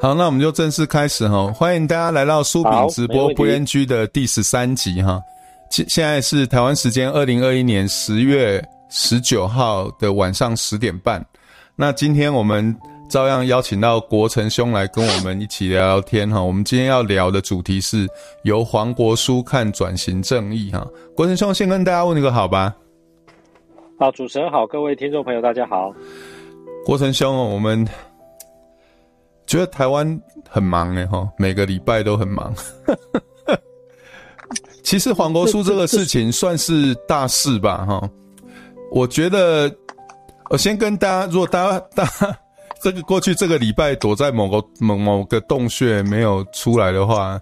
好，那我们就正式开始哈，欢迎大家来到苏炳直播不烟居的第十三集哈。现现在是台湾时间二零二一年十月十九号的晚上十点半。那今天我们照样邀请到国成兄来跟我们一起聊聊天哈。我们今天要聊的主题是由黄国书看转型正义哈。国成兄先跟大家问一个好吧？好，主持人好，各位听众朋友大家好。国成兄，我们。觉得台湾很忙哎哈，每个礼拜都很忙。其实黄国书这个事情算是大事吧哈。我觉得我先跟大家，如果大家大家这个过去这个礼拜躲在某个某某个洞穴没有出来的话，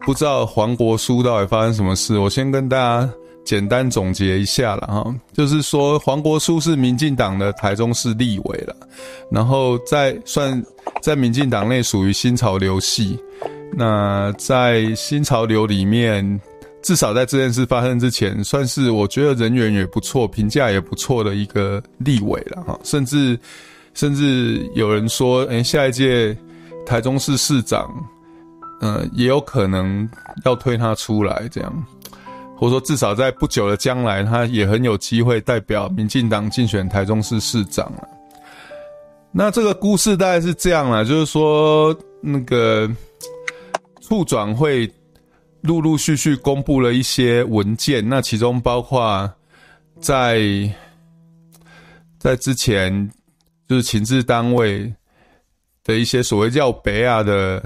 不知道黄国书到底发生什么事。我先跟大家。简单总结一下了哈，就是说黄国书是民进党的台中市立委了，然后在算在民进党内属于新潮流系，那在新潮流里面，至少在这件事发生之前，算是我觉得人缘也不错，评价也不错的一个立委了哈，甚至甚至有人说，诶，下一届台中市市长，呃，也有可能要推他出来这样。或者说，至少在不久的将来，他也很有机会代表民进党竞选台中市市长了。那这个故事大概是这样啦，就是说，那个促转会陆陆续续公布了一些文件，那其中包括在在之前就是情治单位的一些所谓叫北亚的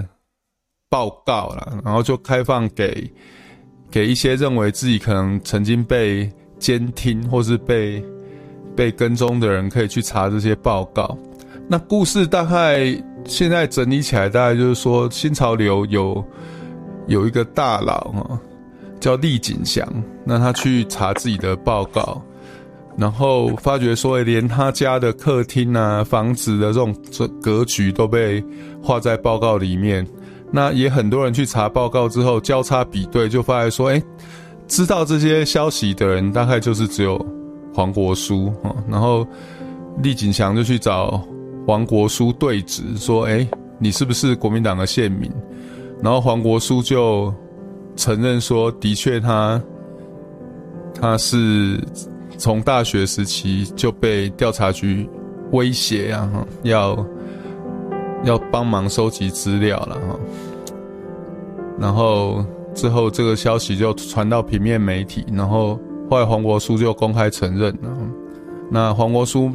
报告啦，然后就开放给。给一些认为自己可能曾经被监听或是被被跟踪的人，可以去查这些报告。那故事大概现在整理起来，大概就是说，新潮流有有一个大佬哈，叫厉景祥，那他去查自己的报告，然后发觉说，连他家的客厅啊、房子的这种格局都被画在报告里面。那也很多人去查报告之后交叉比对，就发现说，哎、知道这些消息的人大概就是只有黄国书啊。然后厉景祥就去找黄国书对质，说，哎、你是不是国民党的线民？然后黄国书就承认说，的确他他是从大学时期就被调查局威胁啊，要。要帮忙收集资料了哈，然后之后这个消息就传到平面媒体，然后后来黄国书就公开承认了。那黄国书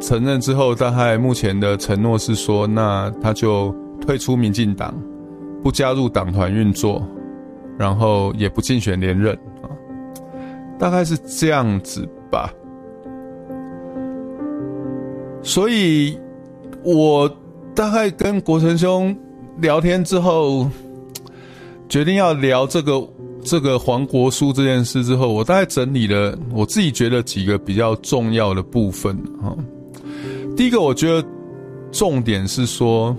承认之后，大概目前的承诺是说，那他就退出民进党，不加入党团运作，然后也不竞选连任啊，大概是这样子吧。所以。我大概跟国成兄聊天之后，决定要聊这个这个黄国书这件事之后，我大概整理了我自己觉得几个比较重要的部分哈。第一个，我觉得重点是说，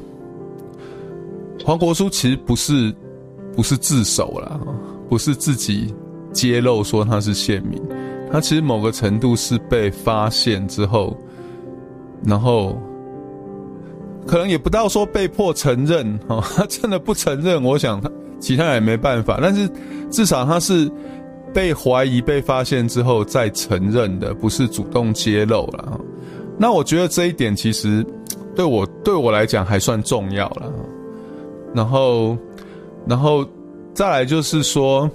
黄国书其实不是不是自首啦，不是自己揭露说他是县民，他其实某个程度是被发现之后，然后。可能也不到说被迫承认哦，他真的不承认，我想他其他人也没办法。但是至少他是被怀疑、被发现之后再承认的，不是主动揭露了。那我觉得这一点其实对我对我来讲还算重要了。然后，然后再来就是说，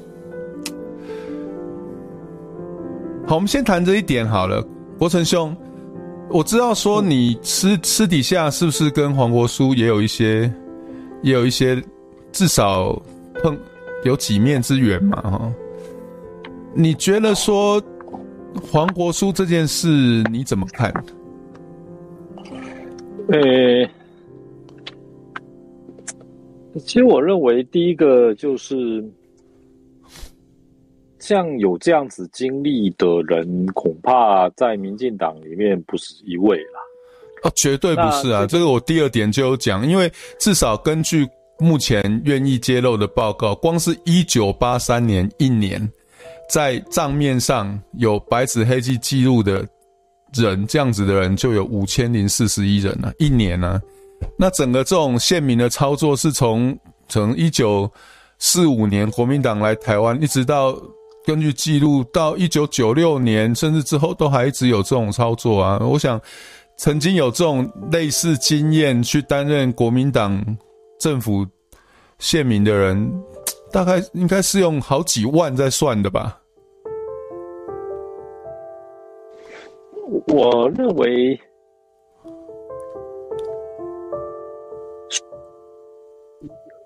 好，我们先谈这一点好了，国成兄。我知道说你私私底下是不是跟黄国书也有一些，也有一些，至少碰有几面之缘嘛哈？你觉得说黄国书这件事你怎么看？呃、欸，其实我认为第一个就是。像有这样子经历的人，恐怕在民进党里面不是一位啦。哦，绝对不是啊！这个我第二点就有讲，因为至少根据目前愿意揭露的报告，光是一九八三年一年，在账面上有白纸黑字记录的人，这样子的人就有五千零四十一人啊，一年呢、啊。那整个这种县民的操作是从从一九四五年国民党来台湾，一直到根据记录到一九九六年，甚至之后都还一直有这种操作啊。我想曾经有这种类似经验去担任国民党政府县民的人，大概应该是用好几万在算的吧。我认为。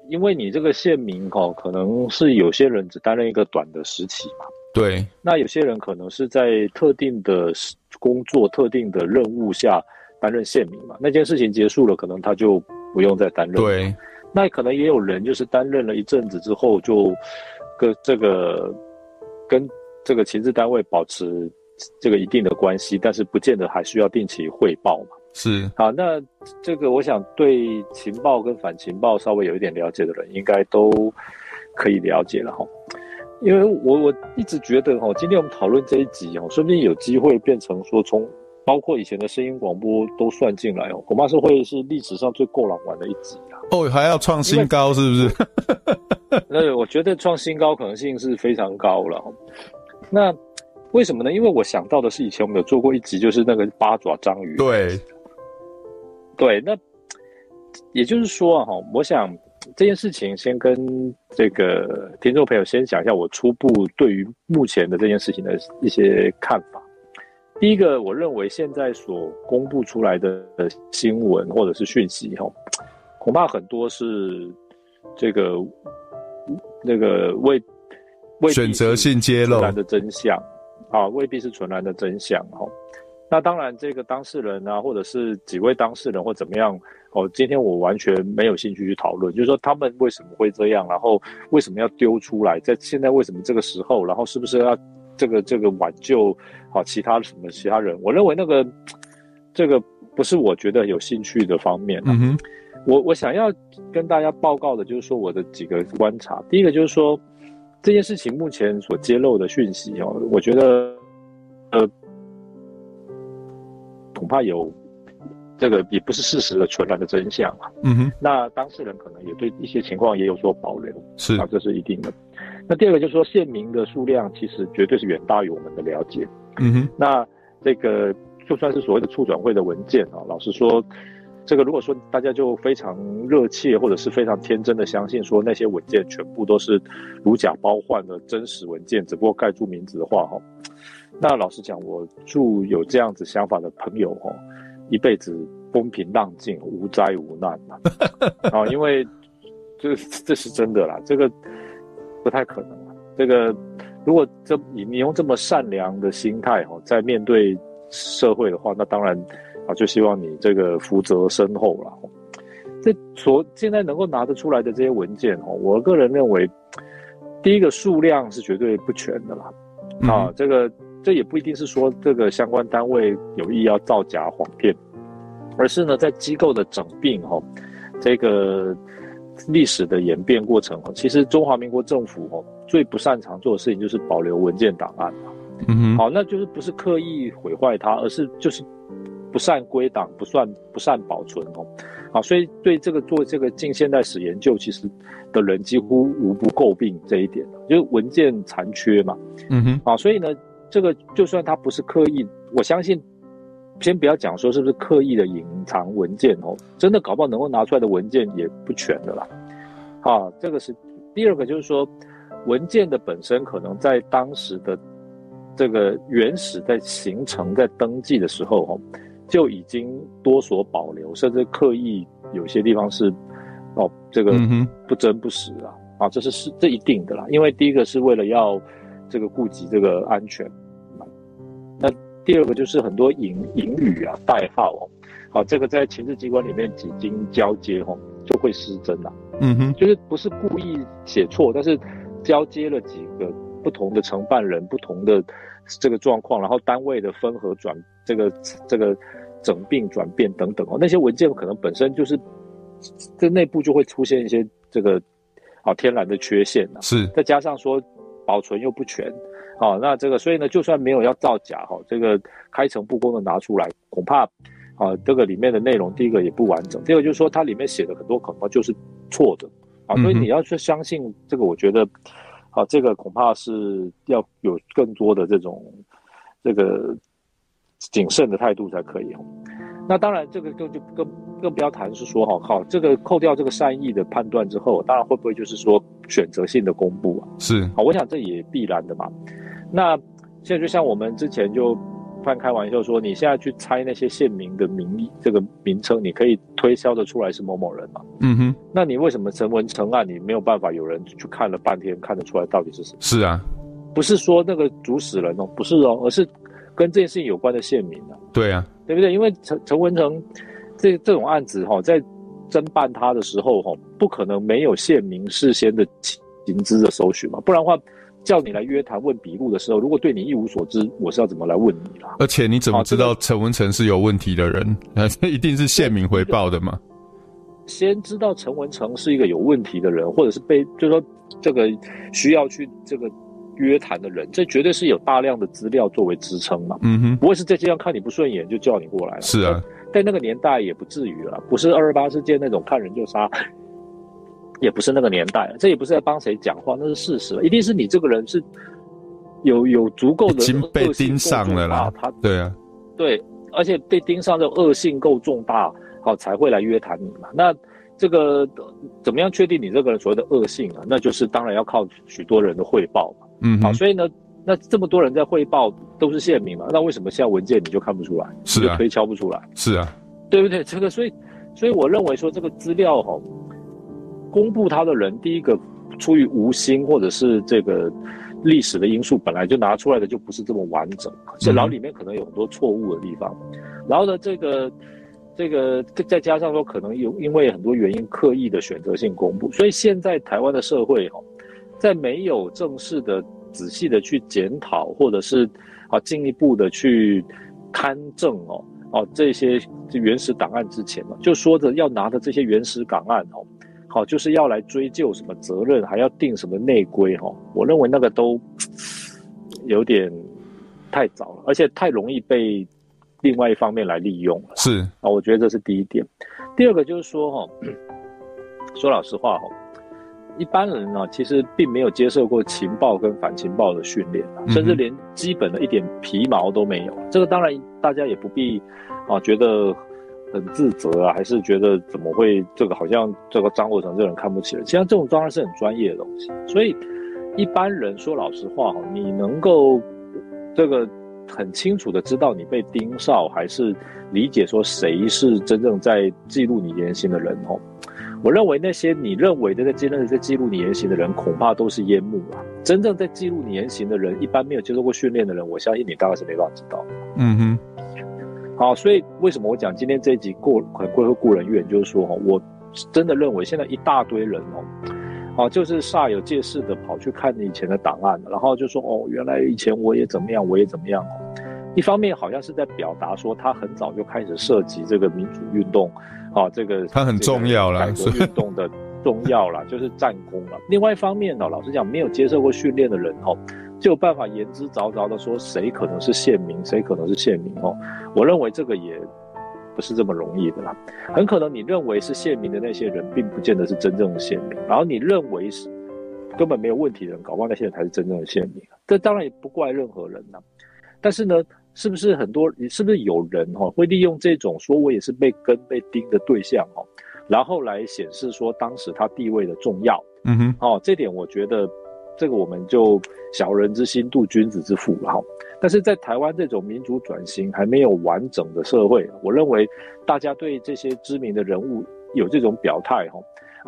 因为你这个县民哦，可能是有些人只担任一个短的时期嘛。对。那有些人可能是在特定的工作、特定的任务下担任县民嘛。那件事情结束了，可能他就不用再担任。对。那可能也有人就是担任了一阵子之后，就跟这个跟这个情治单位保持这个一定的关系，但是不见得还需要定期汇报嘛。是好，那这个我想对情报跟反情报稍微有一点了解的人，应该都可以了解了哈。因为我我一直觉得哈，今天我们讨论这一集哦，说不定有机会变成说，从包括以前的声音广播都算进来哦，恐怕是会是历史上最够狼玩的一集啊。哦，还要创新高是不是？那我觉得创新高可能性是非常高了。那为什么呢？因为我想到的是以前我们有做过一集，就是那个八爪章鱼。对。对，那也就是说哈，我想这件事情先跟这个听众朋友先讲一下我初步对于目前的这件事情的一些看法。第一个，我认为现在所公布出来的新闻或者是讯息哈，恐怕很多是这个那个未未选择性揭露的真相啊，未必是纯然的真相哈。那当然，这个当事人啊，或者是几位当事人或怎么样，哦，今天我完全没有兴趣去讨论，就是说他们为什么会这样，然后为什么要丢出来，在现在为什么这个时候，然后是不是要这个这个挽救好其他什么其他人？我认为那个这个不是我觉得有兴趣的方面。嗯哼，我我想要跟大家报告的就是说我的几个观察，第一个就是说这件事情目前所揭露的讯息哦，我觉得呃。恐怕有这个也不是事实的纯然的真相啊。嗯哼，那当事人可能也对一些情况也有所保留，是啊，这是一定的。那第二个就是说，县民的数量其实绝对是远大于我们的了解。嗯哼，那这个就算是所谓的促转会的文件啊，老实说，这个如果说大家就非常热切或者是非常天真的相信说那些文件全部都是如假包换的真实文件，只不过盖住名字的话，哈。那老实讲，我祝有这样子想法的朋友哦，一辈子风平浪静，无灾无难啊！因为这这是真的啦，这个不太可能啊。这个如果这你你用这么善良的心态哦，在面对社会的话，那当然啊，就希望你这个福泽深厚了。这所现在能够拿得出来的这些文件哦，我个人认为，第一个数量是绝对不全的啦。啊，这个。这也不一定是说这个相关单位有意要造假谎骗，而是呢，在机构的整并哈，这个历史的演变过程哈，其实中华民国政府哦最不擅长做的事情就是保留文件档案嘛。嗯哼，好，那就是不是刻意毁坏它，而是就是不善归档，不算不善保存哦。好，所以对这个做这个近现代史研究，其实的人几乎无不诟病这一点，就是文件残缺嘛。嗯哼，啊，所以呢。这个就算他不是刻意，我相信，先不要讲说是不是刻意的隐藏文件哦，真的搞不好能够拿出来的文件也不全的啦。啊，这个是第二个，就是说文件的本身可能在当时的这个原始在形成在登记的时候哦，就已经多所保留，甚至刻意有些地方是哦这个不真不实啊，啊，这是是这一定的啦，因为第一个是为了要。这个顾及这个安全，那第二个就是很多隐隐语啊、代号哦，好，这个在情治机关里面几经交接哦，就会失真了。嗯哼，就是不是故意写错，但是交接了几个不同的承办人、不同的这个状况，然后单位的分合转这个这个整并转变等等哦，那些文件可能本身就是这内部就会出现一些这个好天然的缺陷啊，是，再加上说。保存又不全，好，那这个，所以呢，就算没有要造假，哈，这个开诚布公的拿出来，恐怕，啊，这个里面的内容，第一个也不完整，第二个就是说它里面写的很多恐怕就是错的。啊，所以你要去相信这个，我觉得啊，这个恐怕是要有更多的这种这个谨慎的态度才可以哦。那当然，这个更就更更不要谈是说哈，好，这个扣掉这个善意的判断之后，当然会不会就是说选择性的公布啊？是，好，我想这也必然的嘛。那现在就像我们之前就半开玩笑说，你现在去猜那些县民的名义，这个名称，你可以推销得出来是某某人嘛？嗯哼。那你为什么成文成案，你没有办法有人去看了半天看得出来到底是谁？是啊，不是说那个主使人哦，不是哦，而是跟这件事情有关的县民啊。对啊。对不对？因为陈陈文成这这种案子哈，在侦办他的时候哈，不可能没有县民事先的情资的搜寻嘛，不然的话，叫你来约谈问笔录的时候，如果对你一无所知，我是要怎么来问你啦？而且你怎么知道陈文成是有问题的人？那 一定是县民回报的嘛？先知道陈文成是一个有问题的人，或者是被就是说这个需要去这个。约谈的人，这绝对是有大量的资料作为支撑嘛。嗯哼，不会是这这样看你不顺眼就叫你过来了。是啊，在那个年代也不至于了，不是二二八事件那种看人就杀，也不是那个年代，这也不是在帮谁讲话，那是事实，一定是你这个人是有有足够的已经被盯上了啦。他对啊，对，而且被盯上的恶性够重大，好才会来约谈你嘛。那这个怎么样确定你这个人所谓的恶性啊？那就是当然要靠许多人的汇报嘛。嗯，好，所以呢，那这么多人在汇报都是县民嘛，那为什么现在文件你就看不出来？是啊，就推敲不出来？是啊，对不对？这个，所以，所以我认为说这个资料哈，公布他的人，第一个出于无心，或者是这个历史的因素，本来就拿出来的就不是这么完整，所以然后里面可能有很多错误的地方，嗯、然后呢，这个这个再加上说可能有因为很多原因刻意的选择性公布，所以现在台湾的社会哈。在没有正式的、仔细的去检讨，或者是啊进一步的去勘证哦哦这些原始档案之前嘛，就说着要拿的这些原始档案哦，好就是要来追究什么责任，还要定什么内规哈。我认为那个都有点太早了，而且太容易被另外一方面来利用了。是啊，我觉得这是第一点。第二个就是说哈，说老实话哈。一般人呢，其实并没有接受过情报跟反情报的训练，甚至连基本的一点皮毛都没有。这个当然大家也不必啊觉得很自责啊，还是觉得怎么会这个好像这个张国成这人看不起人。其实这种当然是很专业的东西。所以一般人说老实话哈，你能够这个很清楚的知道你被盯梢，还是理解说谁是真正在记录你言行的人哦。我认为那些你认为的在真正在记录你言行的人，恐怕都是烟幕啊！真正在记录你言行的人，一般没有接受过训练的人，我相信你大概是没办法知道。嗯哼。好，所以为什么我讲今天这一集过很贵会故人怨，就是说哈，我真的认为现在一大堆人哦，啊，就是煞有介事的跑去看你以前的档案，然后就说哦，原来以前我也怎么样，我也怎么样。一方面好像是在表达说他很早就开始涉及这个民主运动。啊，这个它很重要了，改革运动的重要啦，就是战功了。另外一方面呢，老实讲，没有接受过训练的人哦，就有办法言之凿凿的说谁可能是县民，谁可能是县民哦。我认为这个也不是这么容易的啦。很可能你认为是县民的那些人，并不见得是真正的县民。然后你认为是根本没有问题的人，搞不好那些人才是真正的县民。这当然也不怪任何人呐。但是呢。是不是很多？你是不是有人哈会利用这种说我也是被跟被盯的对象哈，然后来显示说当时他地位的重要？嗯哼，哦，这点我觉得这个我们就小人之心度君子之腹了哈。但是在台湾这种民主转型还没有完整的社会，我认为大家对这些知名的人物有这种表态哈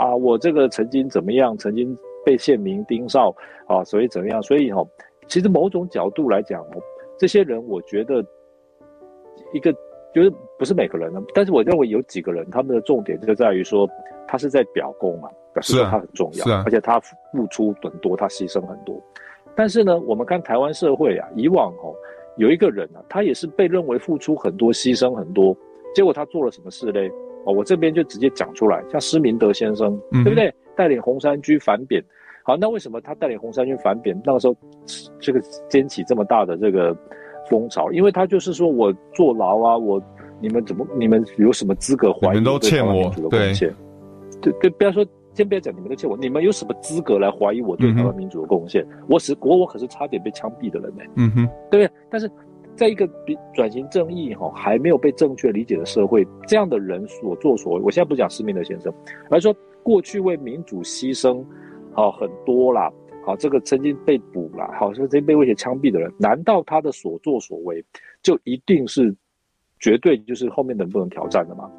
啊，我这个曾经怎么样，曾经被县民盯上啊，所以怎么样？所以哈，其实某种角度来讲哦。这些人，我觉得一个就是不是每个人呢，但是我认为有几个人，他们的重点就在于说，他是在表功啊，表示他很重要，而且他付出很多，他牺牲很多。但是呢，我们看台湾社会啊，以往哦，有一个人啊，他也是被认为付出很多、牺牲很多，结果他做了什么事嘞？哦，我这边就直接讲出来，像施明德先生，嗯、对不对？带领红衫军反扁。好，那为什么他带领红衫军反扁？那个时候，这个掀起这么大的这个风潮，因为他就是说我坐牢啊，我你们怎么你们有什么资格怀疑？你们都欠我对对对，不要说，先不要讲你们都欠我，你们有什么资格来怀疑我对台湾民主的贡献？嗯、我是我我可是差点被枪毙的人呢、欸。嗯哼，对不对？但是在一个比转型正义哈还没有被正确理解的社会，这样的人所作所为，我现在不讲施明德先生，而是说过去为民主牺牲好很多啦。好，这个曾经被捕了，好，曾经被威胁枪毙的人，难道他的所作所为就一定是绝对就是后面的人不能挑战的吗？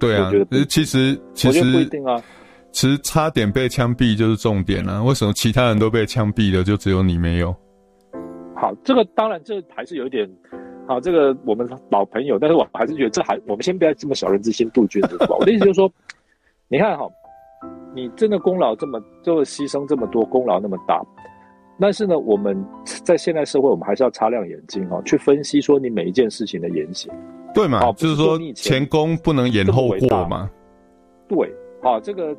对啊，我觉得其实其实我觉得不一定啊。其实差点被枪毙就是重点啊。为什么其他人都被枪毙了，就只有你没有？好，这个当然这还是有一点，好，这个我们老朋友，但是我还是觉得这还我们先不要这么小人之心度君子吧，我的意思就是说，你看哈。你真的功劳这么，就牺牲这么多，功劳那么大，但是呢，我们在现代社会，我们还是要擦亮眼睛哈，去分析说你每一件事情的言行，对嘛？哦就是说前功不能延后过嘛。对，好，这个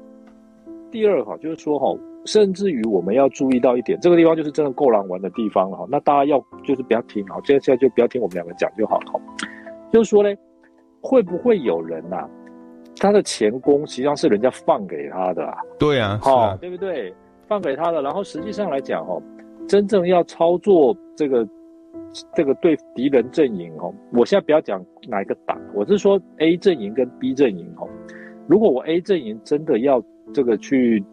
第二哈，就是说哈，甚至于我们要注意到一点，这个地方就是真的够狼玩的地方了哈。那大家要就是不要听啊，现在现在就不要听我们两个讲就好了。就是说呢，会不会有人呐、啊？他的前功实际上是人家放给他的啊，对啊，好、啊，对不对？放给他的，然后实际上来讲哦，真正要操作这个这个对敌人阵营哦，我现在不要讲哪一个党，我是说 A 阵营跟 B 阵营哦，如果我 A 阵营真的要这个去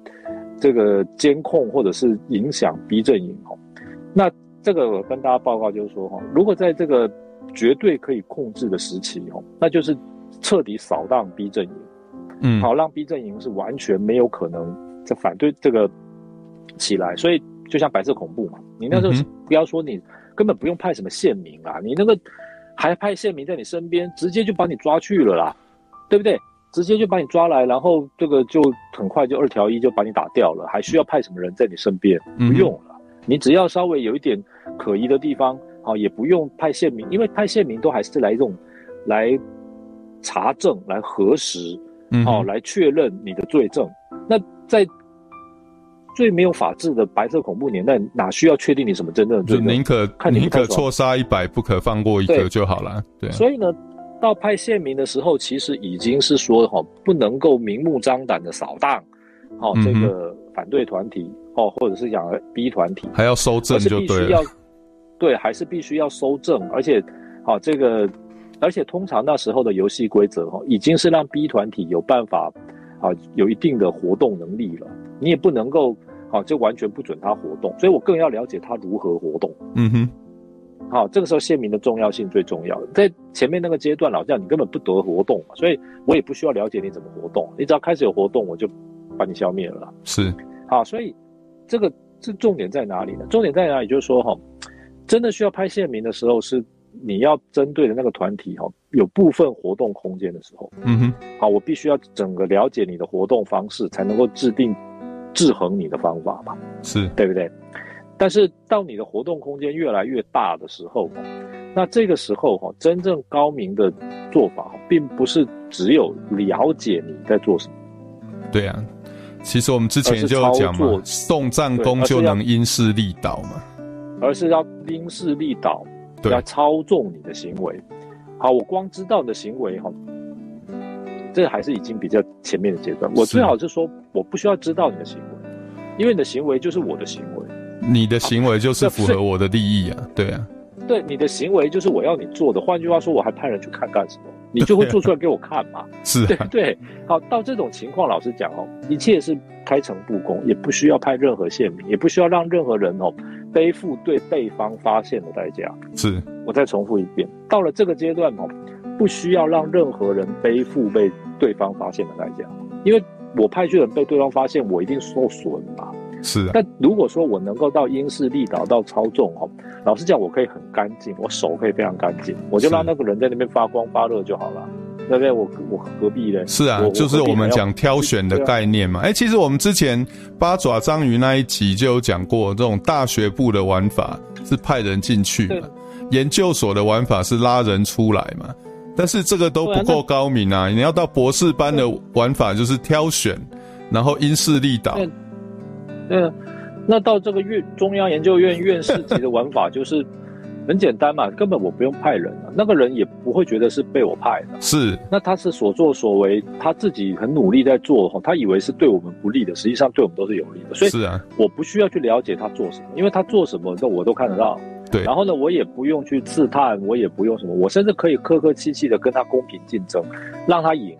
这个监控或者是影响 B 阵营哦，那这个我跟大家报告就是说哈，如果在这个绝对可以控制的时期哦，那就是。彻底扫荡 B 阵营，嗯，好，让 B 阵营是完全没有可能在反对这个起来，所以就像白色恐怖嘛，你那时候不要说你根本不用派什么县民啊，你那个还派县民在你身边，直接就把你抓去了啦，对不对？直接就把你抓来，然后这个就很快就二条一就把你打掉了，还需要派什么人在你身边？不用了，你只要稍微有一点可疑的地方，好，也不用派县民，因为派县民都还是来这种来。查证来核实，嗯，好，来确认你的罪证。那在最没有法治的白色恐怖年代，哪需要确定你什么真正的罪证？宁可宁可错杀一百，不可放过一个就好了。对，所以呢，到派县民的时候，其实已经是说哈，不能够明目张胆的扫荡，好，这个反对团体哦，或者是讲逼团体，还要收证就对了。对，还是必须要收证，而且好这个。而且通常那时候的游戏规则哈，已经是让 B 团体有办法，啊，有一定的活动能力了。你也不能够，啊，就完全不准他活动。所以我更要了解他如何活动。嗯哼，好，这个时候县民的重要性最重要。在前面那个阶段，老将你根本不得活动嘛，所以我也不需要了解你怎么活动。你只要开始有活动，我就把你消灭了。是，好，所以这个这重点在哪里呢？重点在哪里？就是说哈，真的需要拍县民的时候是。你要针对的那个团体哈，有部分活动空间的时候，嗯哼，好，我必须要整个了解你的活动方式，才能够制定制衡你的方法嘛，是对不对？但是到你的活动空间越来越大的时候，那这个时候哈，真正高明的做法，并不是只有了解你在做什么。对啊，其实我们之前就讲嘛，动战功就能因势利导嘛，而是要因势利导。要操纵你的行为，好，我光知道你的行为哈，这还是已经比较前面的阶段。我最好是说，我不需要知道你的行为，因为你的行为就是我的行为，你的行为就是符合我的利益啊，对啊，对，你的行为就是我要你做的。换句话说，我还派人去看干什么？你就会做出来给我看嘛？是，对对。好，到这种情况，老实讲哦，一切是开诚布公，也不需要派任何县民，也不需要让任何人哦。背负对对方发现的代价，是我再重复一遍。到了这个阶段哦，不需要让任何人背负被对方发现的代价，因为我派去人被对方发现，我一定受损嘛。是啊。但如果说我能够到因势利导到操纵哦，老实讲，我可以很干净，我手可以非常干净，我就让那个人在那边发光发热就好了。对不对？我我何必呢？是啊，就是我们讲挑选的概念嘛。哎、欸，其实我们之前八爪章鱼那一集就有讲过，这种大学部的玩法是派人进去嘛，研究所的玩法是拉人出来嘛。但是这个都不够高明啊！你要到博士班的玩法就是挑选，然后因势利导。嗯，那到这个院中央研究院院士级的玩法就是。很简单嘛，根本我不用派人啊，那个人也不会觉得是被我派的。是，那他是所作所为，他自己很努力在做，他以为是对我们不利的，实际上对我们都是有利的。所以是啊，我不需要去了解他做什么，因为他做什么，那我都看得到。对，然后呢，我也不用去刺探，我也不用什么，我甚至可以客客气气的跟他公平竞争，让他赢。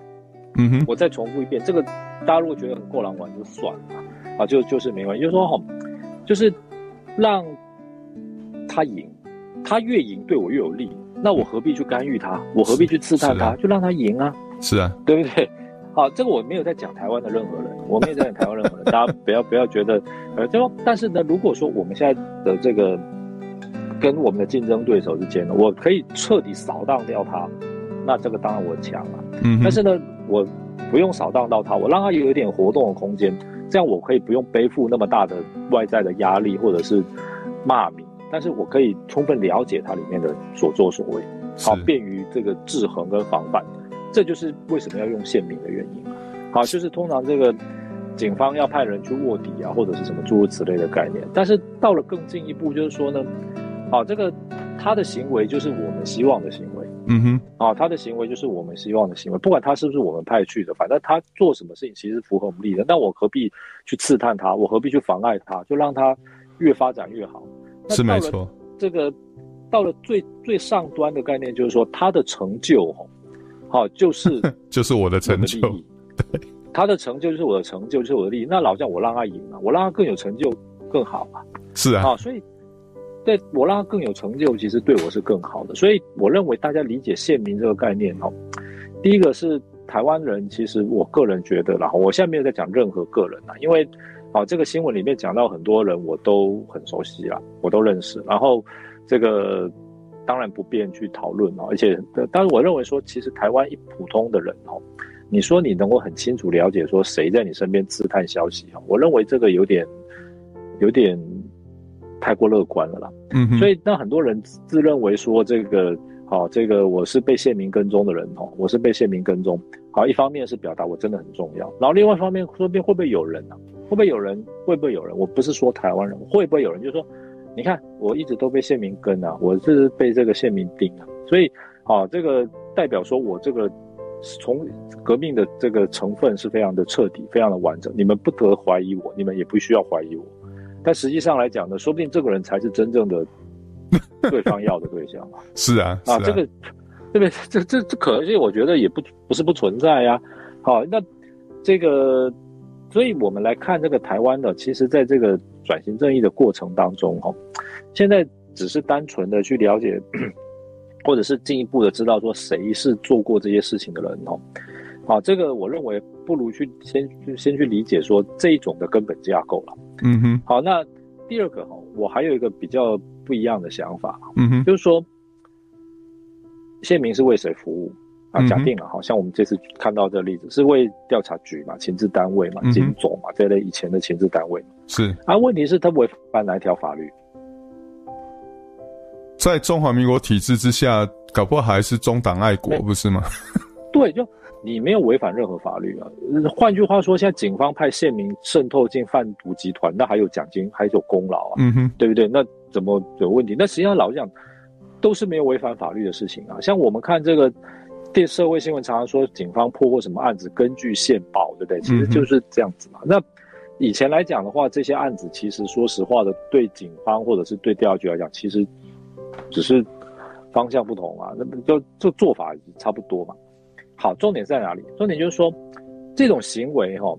嗯哼，我再重复一遍，这个大家如果觉得很过狼玩就算了啊，就就是没关系，就是说哈，就是让他赢。他越赢对我越有利，那我何必去干预他？我何必去刺探他？啊、就让他赢啊！是啊，对不对？好，这个我没有在讲台湾的任何人，我没有在讲台湾任何人，大家不要不要觉得呃，就但是呢，如果说我们现在的这个跟我们的竞争对手之间呢，我可以彻底扫荡掉他，那这个当然我强了。嗯，但是呢，我不用扫荡到他，我让他有一点活动的空间，这样我可以不用背负那么大的外在的压力或者是骂名。但是我可以充分了解它里面的所作所为，好，便于这个制衡跟防范，这就是为什么要用宪民的原因。好，就是通常这个警方要派人去卧底啊，或者是什么诸如此类的概念。但是到了更进一步，就是说呢，好，这个他的行为就是我们希望的行为。嗯哼，啊，他的行为就是我们希望的行为，不管他是不是我们派去的，反正他做什么事情其实符合我们利的，那我何必去刺探他？我何必去妨碍他？就让他越发展越好。是没错，这个到了最最上端的概念，就是说他的成就，好，就是 就是我的成就，对，他的成就就是我的成就，就是我的利益。那老将我让他赢了，我让他更有成就更好啊。是啊，啊，所以对我让他更有成就，其实对我是更好的。所以我认为大家理解县民这个概念，哦，第一个是台湾人，其实我个人觉得啦，我现在没有在讲任何个人啦，因为。好，这个新闻里面讲到很多人，我都很熟悉啦，我都认识。然后，这个当然不便去讨论啊。而且，但是我认为说，其实台湾一普通的人哦，你说你能够很清楚了解说谁在你身边刺探消息啊？我认为这个有点有点太过乐观了啦。嗯，所以那很多人自认为说这个好，这个我是被县民跟踪的人哦，我是被县民跟踪。好，一方面是表达我真的很重要，然后另外一方面说不定会不会有人呢、会不会有人？会不会有人？我不是说台湾人，会不会有人？就是说，你看，我一直都被县民跟啊，我是被这个县民盯啊，所以，啊，这个代表说我这个从革命的这个成分是非常的彻底，非常的完整。你们不得怀疑我，你们也不需要怀疑我。但实际上来讲呢，说不定这个人才是真正的对方要的对象嘛。是啊，啊，啊，这个对不对？这这这可能性，我觉得也不不是不存在呀。好，那这个。所以我们来看这个台湾的，其实在这个转型正义的过程当中，哈，现在只是单纯的去了解，或者是进一步的知道说谁是做过这些事情的人，哦，好，这个我认为不如去先先去理解说这一种的根本架构了。嗯哼，好，那第二个哈，我还有一个比较不一样的想法，嗯哼，就是说县民是为谁服务？啊，假定了，好像我们这次看到这个例子是为调查局嘛，前置单位嘛，警总嘛，这类以前的前置单位嘛。是啊，问题是他违反哪一条法律？在中华民国体制之下，搞不好还是中党爱国，不是吗？对，就你没有违反任何法律啊。换句话说，现在警方派县民渗透进贩毒集团，那还有奖金，还有功劳啊，嗯哼，对不对？那怎么有问题？那实际上老实讲，都是没有违反法律的事情啊。像我们看这个。电社会新闻常常说警方破获什么案子，根据线报，对不对？其实就是这样子嘛。嗯、那以前来讲的话，这些案子其实说实话的，对警方或者是对调查局来讲，其实只是方向不同啊，那么就就做法差不多嘛。好，重点在哪里？重点就是说这种行为哈，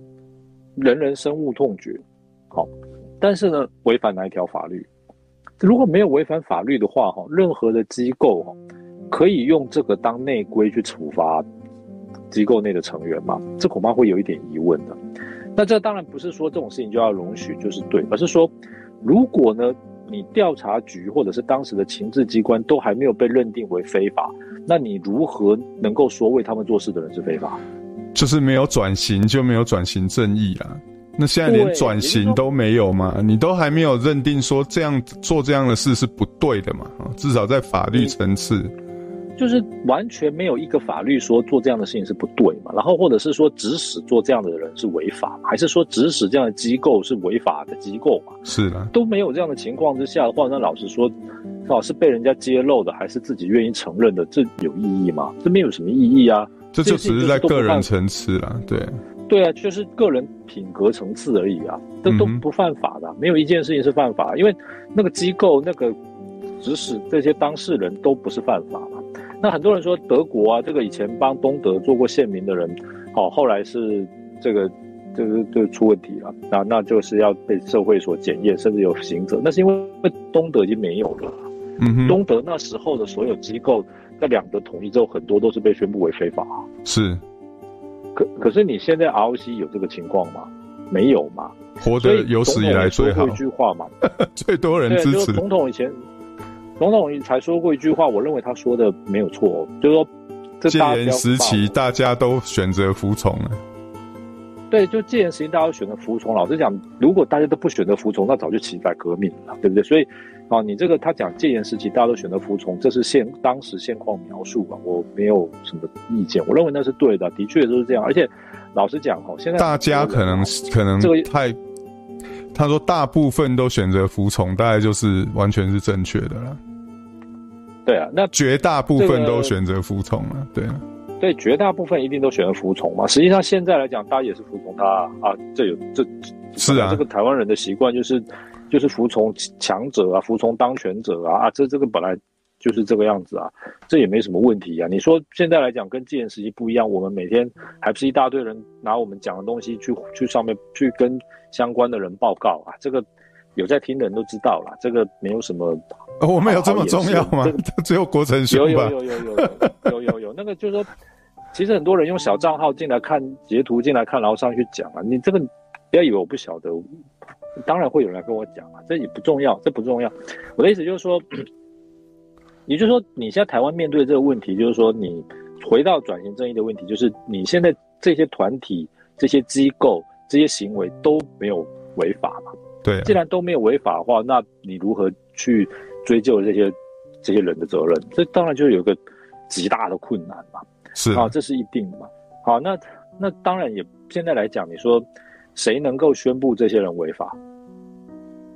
人人深恶痛绝。好，但是呢，违反哪一条法律？如果没有违反法律的话，哈，任何的机构哈。可以用这个当内规去处罚机构内的成员吗？这恐怕会有一点疑问的。那这当然不是说这种事情就要容许就是对，而是说，如果呢，你调查局或者是当时的情治机关都还没有被认定为非法，那你如何能够说为他们做事的人是非法？就是没有转型就没有转型正义啊。那现在连转型都没有吗？你都还没有认定说这样做这样的事是不对的嘛？至少在法律层次。就是完全没有一个法律说做这样的事情是不对嘛，然后或者是说指使做这样的人是违法，还是说指使这样的机构是违法的机构嘛？是的，都没有这样的情况之下的话，那老实说，老是被人家揭露的，还是自己愿意承认的？这有意义吗？这没有什么意义啊。这就只是在个人层次了，对。对啊，就是个人品格层次而已啊，这都不犯法的，没有一件事情是犯法，因为那个机构那个指使这些当事人都不是犯法嘛。那很多人说德国啊，这个以前帮东德做过宪民的人，好，后来是这个这个就出问题了，那那就是要被社会所检验，甚至有刑责。那是因为东德已经没有了，嗯哼，东德那时候的所有机构在两德统一之后，很多都是被宣布为非法，是。可可是你现在 ROC 有这个情况吗？没有嘛？活得有史以来最好。一句话嘛，最多人支持。就是、总统以前，总统才说过一句话，我认为他说的没有错，就是说这，戒严时期大家都选择服从了。对，就戒严时期大家都选择服从。老实讲，如果大家都不选择服从，那早就起来革命了，对不对？所以。啊，你这个他讲戒严时期，大家都选择服从，这是现当时现况描述吧，我没有什么意见，我认为那是对的，的确就是这样。而且老实讲哈，现在大家可能可能这个太，他说大部分都选择服从，大概就是完全是正确的了。对啊，那绝大部分都选择服从了，对啊，对，绝大部分一定都选择服从嘛。实际上现在来讲，大家也是服从他啊，这有这是啊，这个台湾人的习惯就是。就是服从强者啊，服从当权者啊啊，这这个本来就是这个样子啊，这也没什么问题啊。你说现在来讲跟戒严时期不一样，我们每天还不是一大堆人拿我们讲的东西去去上面去跟相关的人报告啊？这个有在听的人都知道了，这个没有什么。我们有这么重要吗？这个、只有国成兄吧？有有有有有有有有有，那个就是说，其实很多人用小账号进来看截图进来看，然后上去讲啊，你这个不要以为我不晓得。当然会有人来跟我讲啊，这也不重要，这不重要。我的意思就是说，也就是说，你现在台湾面对这个问题，就是说，你回到转型正义的问题，就是你现在这些团体、这些机构、这些行为都没有违法嘛？对啊。既然都没有违法的话，那你如何去追究这些这些人的责任？这当然就有个极大的困难嘛。是啊，这是一定的嘛。好，那那当然也现在来讲，你说。谁能够宣布这些人违法？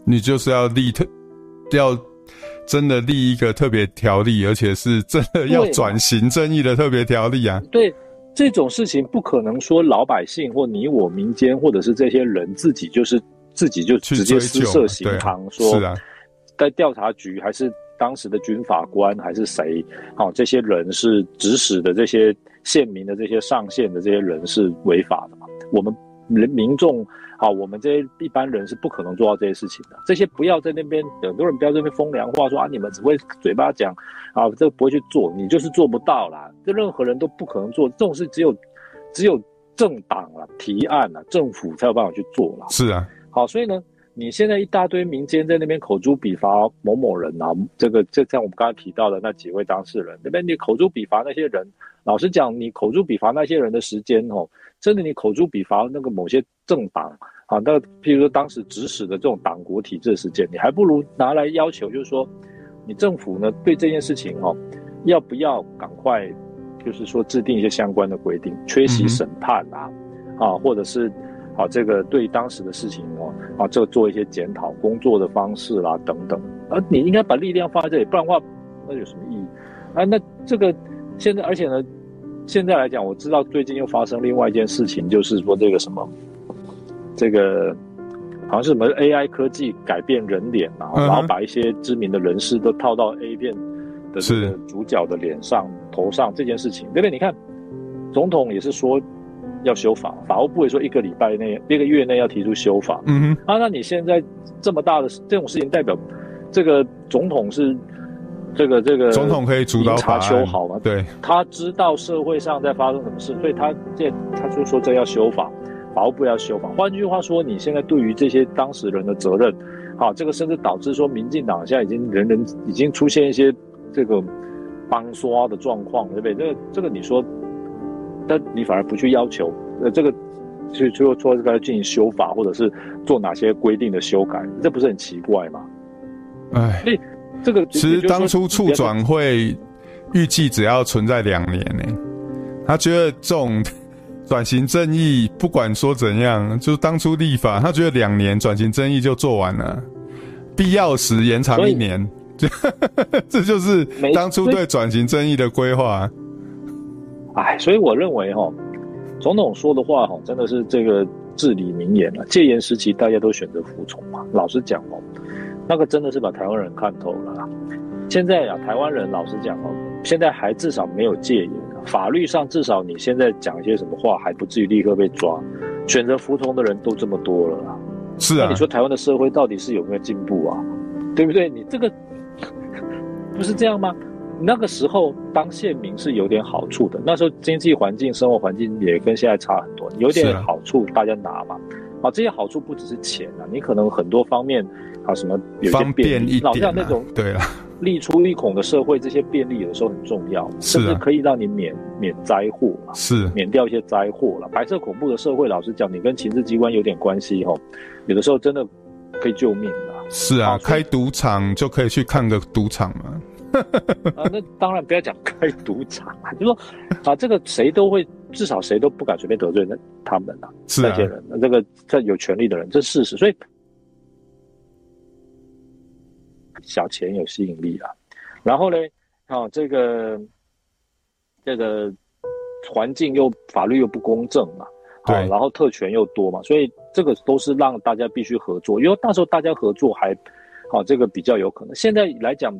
你就是要立特，要真的立一个特别条例，而且是真的要转型正义的特别条例啊！对，这种事情不可能说老百姓或你我民间，或者是这些人自己就是自己就直接私设刑堂，说在调查局还是当时的军法官还是谁？好，这些人是指使的这些县民的这些上线的这些人是违法的嘛？我们。人民众啊，我们这些一般人是不可能做到这些事情的。这些不要在那边，很多人不要在那边风凉话说啊，你们只会嘴巴讲啊，这个不会去做，你就是做不到啦。这任何人都不可能做这种事，只有只有政党啊提案啊，政府才有办法去做啦。是啊，好，所以呢，你现在一大堆民间在那边口诛笔伐某某人啊，这个就像我们刚才提到的那几位当事人那边，你口诛笔伐那些人，老实讲，你口诛笔伐那些人的时间哦。真的，你口诛笔伐那个某些政党啊，那譬如说当时指使的这种党国体制的事件，你还不如拿来要求，就是说，你政府呢对这件事情哦，要不要赶快，就是说制定一些相关的规定，缺席审判啊，啊，或者是啊这个对当时的事情哦啊，这个做一些检讨工作的方式啦等等，啊你应该把力量放在这里，不然的话，那有什么意义啊？那这个现在，而且呢？现在来讲，我知道最近又发生另外一件事情，就是说这个什么，这个好像是什么 AI 科技改变人脸啊，然后把一些知名的人士都套到 A 片的这个主角的脸上、头上这件事情，对不对？你看，总统也是说要修法，法务部也说一个礼拜内、一个月内要提出修法。嗯哼，啊，那你现在这么大的这种事情，代表这个总统是？这个这个总统可以主导查修好吗？对，他知道社会上在发生什么事，所以他这他就说这要修法，法务部要修法。换句话说，你现在对于这些当事人的责任，好，这个甚至导致说，民进党现在已经人人已经出现一些这个帮刷的状况，对不对？这个这个你说，但你反而不去要求，呃，这个去最后说这个进行修法，或者是做哪些规定的修改，这不是很奇怪吗？哎，所以。这个其实当初促转会预计只要存在两年呢，他觉得这种 转型正义不管说怎样，就是当初立法，他觉得两年转型正义就做完了，必要时延长一年，这 这就是当初对转型正义的规划。哎，所以我认为哈，总统说的话哈，真的是这个至理名言了。戒严时期大家都选择服从嘛，老实讲哦，那个真的是把台湾人看透了。现在啊，台湾人老实讲哦，现在还至少没有戒严，法律上至少你现在讲一些什么话还不至于立刻被抓。选择服从的人都这么多了，是啊。那你说台湾的社会到底是有没有进步啊？对不对？你这个 不是这样吗？那个时候当县民是有点好处的，那时候经济环境、生活环境也跟现在差很多，有点好处大家拿嘛。啊，这些好处不只是钱啊，你可能很多方面啊，什么有些便利，老像那种对啊，利出一孔的社会，这些便利有时候很重要，甚至可以让你免免灾祸嘛，是免掉一些灾祸了。白色恐怖的社会，老实讲，你跟情治机关有点关系吼，有的时候真的可以救命的。是啊，开赌场就可以去看个赌场嘛。啊，那当然不要讲开赌场啊，就说啊，这个谁都会，至少谁都不敢随便得罪那他们啊，是啊，那些人，那这个这有权利的人，这是事实。所以小钱有吸引力啊，然后呢，啊，这个这个环境又法律又不公正嘛，啊，对，然后特权又多嘛，所以这个都是让大家必须合作，因为那时候大家合作还，啊，这个比较有可能。现在来讲。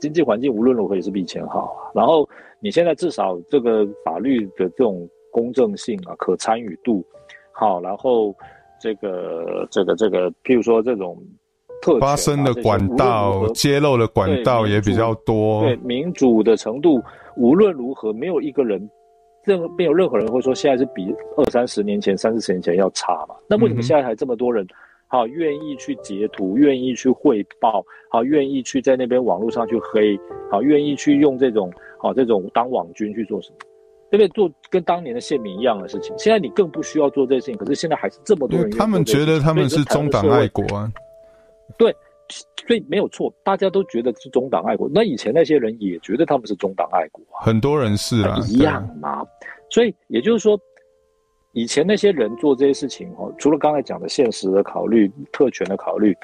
经济环境无论如何也是比以前好啊，然后你现在至少这个法律的这种公正性啊、可参与度，好，然后这个这个这个，譬如说这种特、啊、发生的管道、揭露的管道也比较多，对民主的程度，无论如何没有一个人，任没有任何人会说现在是比二三十年前、三四十年前要差嘛？那为什么现在还这么多人？嗯好，愿意去截图，愿意去汇报，好，愿意去在那边网络上去黑，好，愿意去用这种好这种当网军去做什么，对不对？做跟当年的县民一样的事情。现在你更不需要做这些事情，可是现在还是这么多人。他们觉得他们是中党爱国啊。对，所以没有错，大家都觉得是中党爱国。那以前那些人也觉得他们是中党爱国啊，很多人是啊，一样嘛。所以也就是说。以前那些人做这些事情，哦，除了刚才讲的现实的考虑、特权的考虑，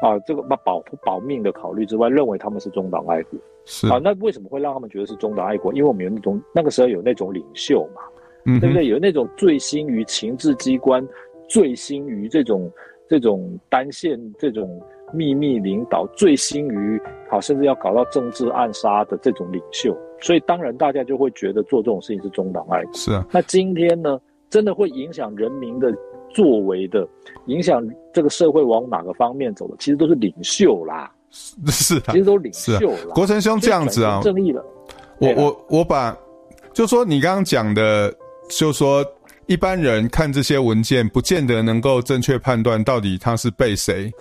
啊，这个把保保命的考虑之外，认为他们是中党爱国，是啊，那为什么会让他们觉得是中党爱国？因为我们有那种那个时候有那种领袖嘛，嗯，对不对？有那种醉心于情治机关，醉心于这种这种单线这种秘密领导，醉心于好，甚至要搞到政治暗杀的这种领袖，所以当然大家就会觉得做这种事情是中党爱国。是啊，那今天呢？真的会影响人民的作为的，影响这个社会往哪个方面走的，其实都是领袖啦。是，其实都是领袖啦。国成兄这样子啊，正义了。我我我把，就说你刚刚讲的，就说一般人看这些文件，不见得能够正确判断到底他是被谁，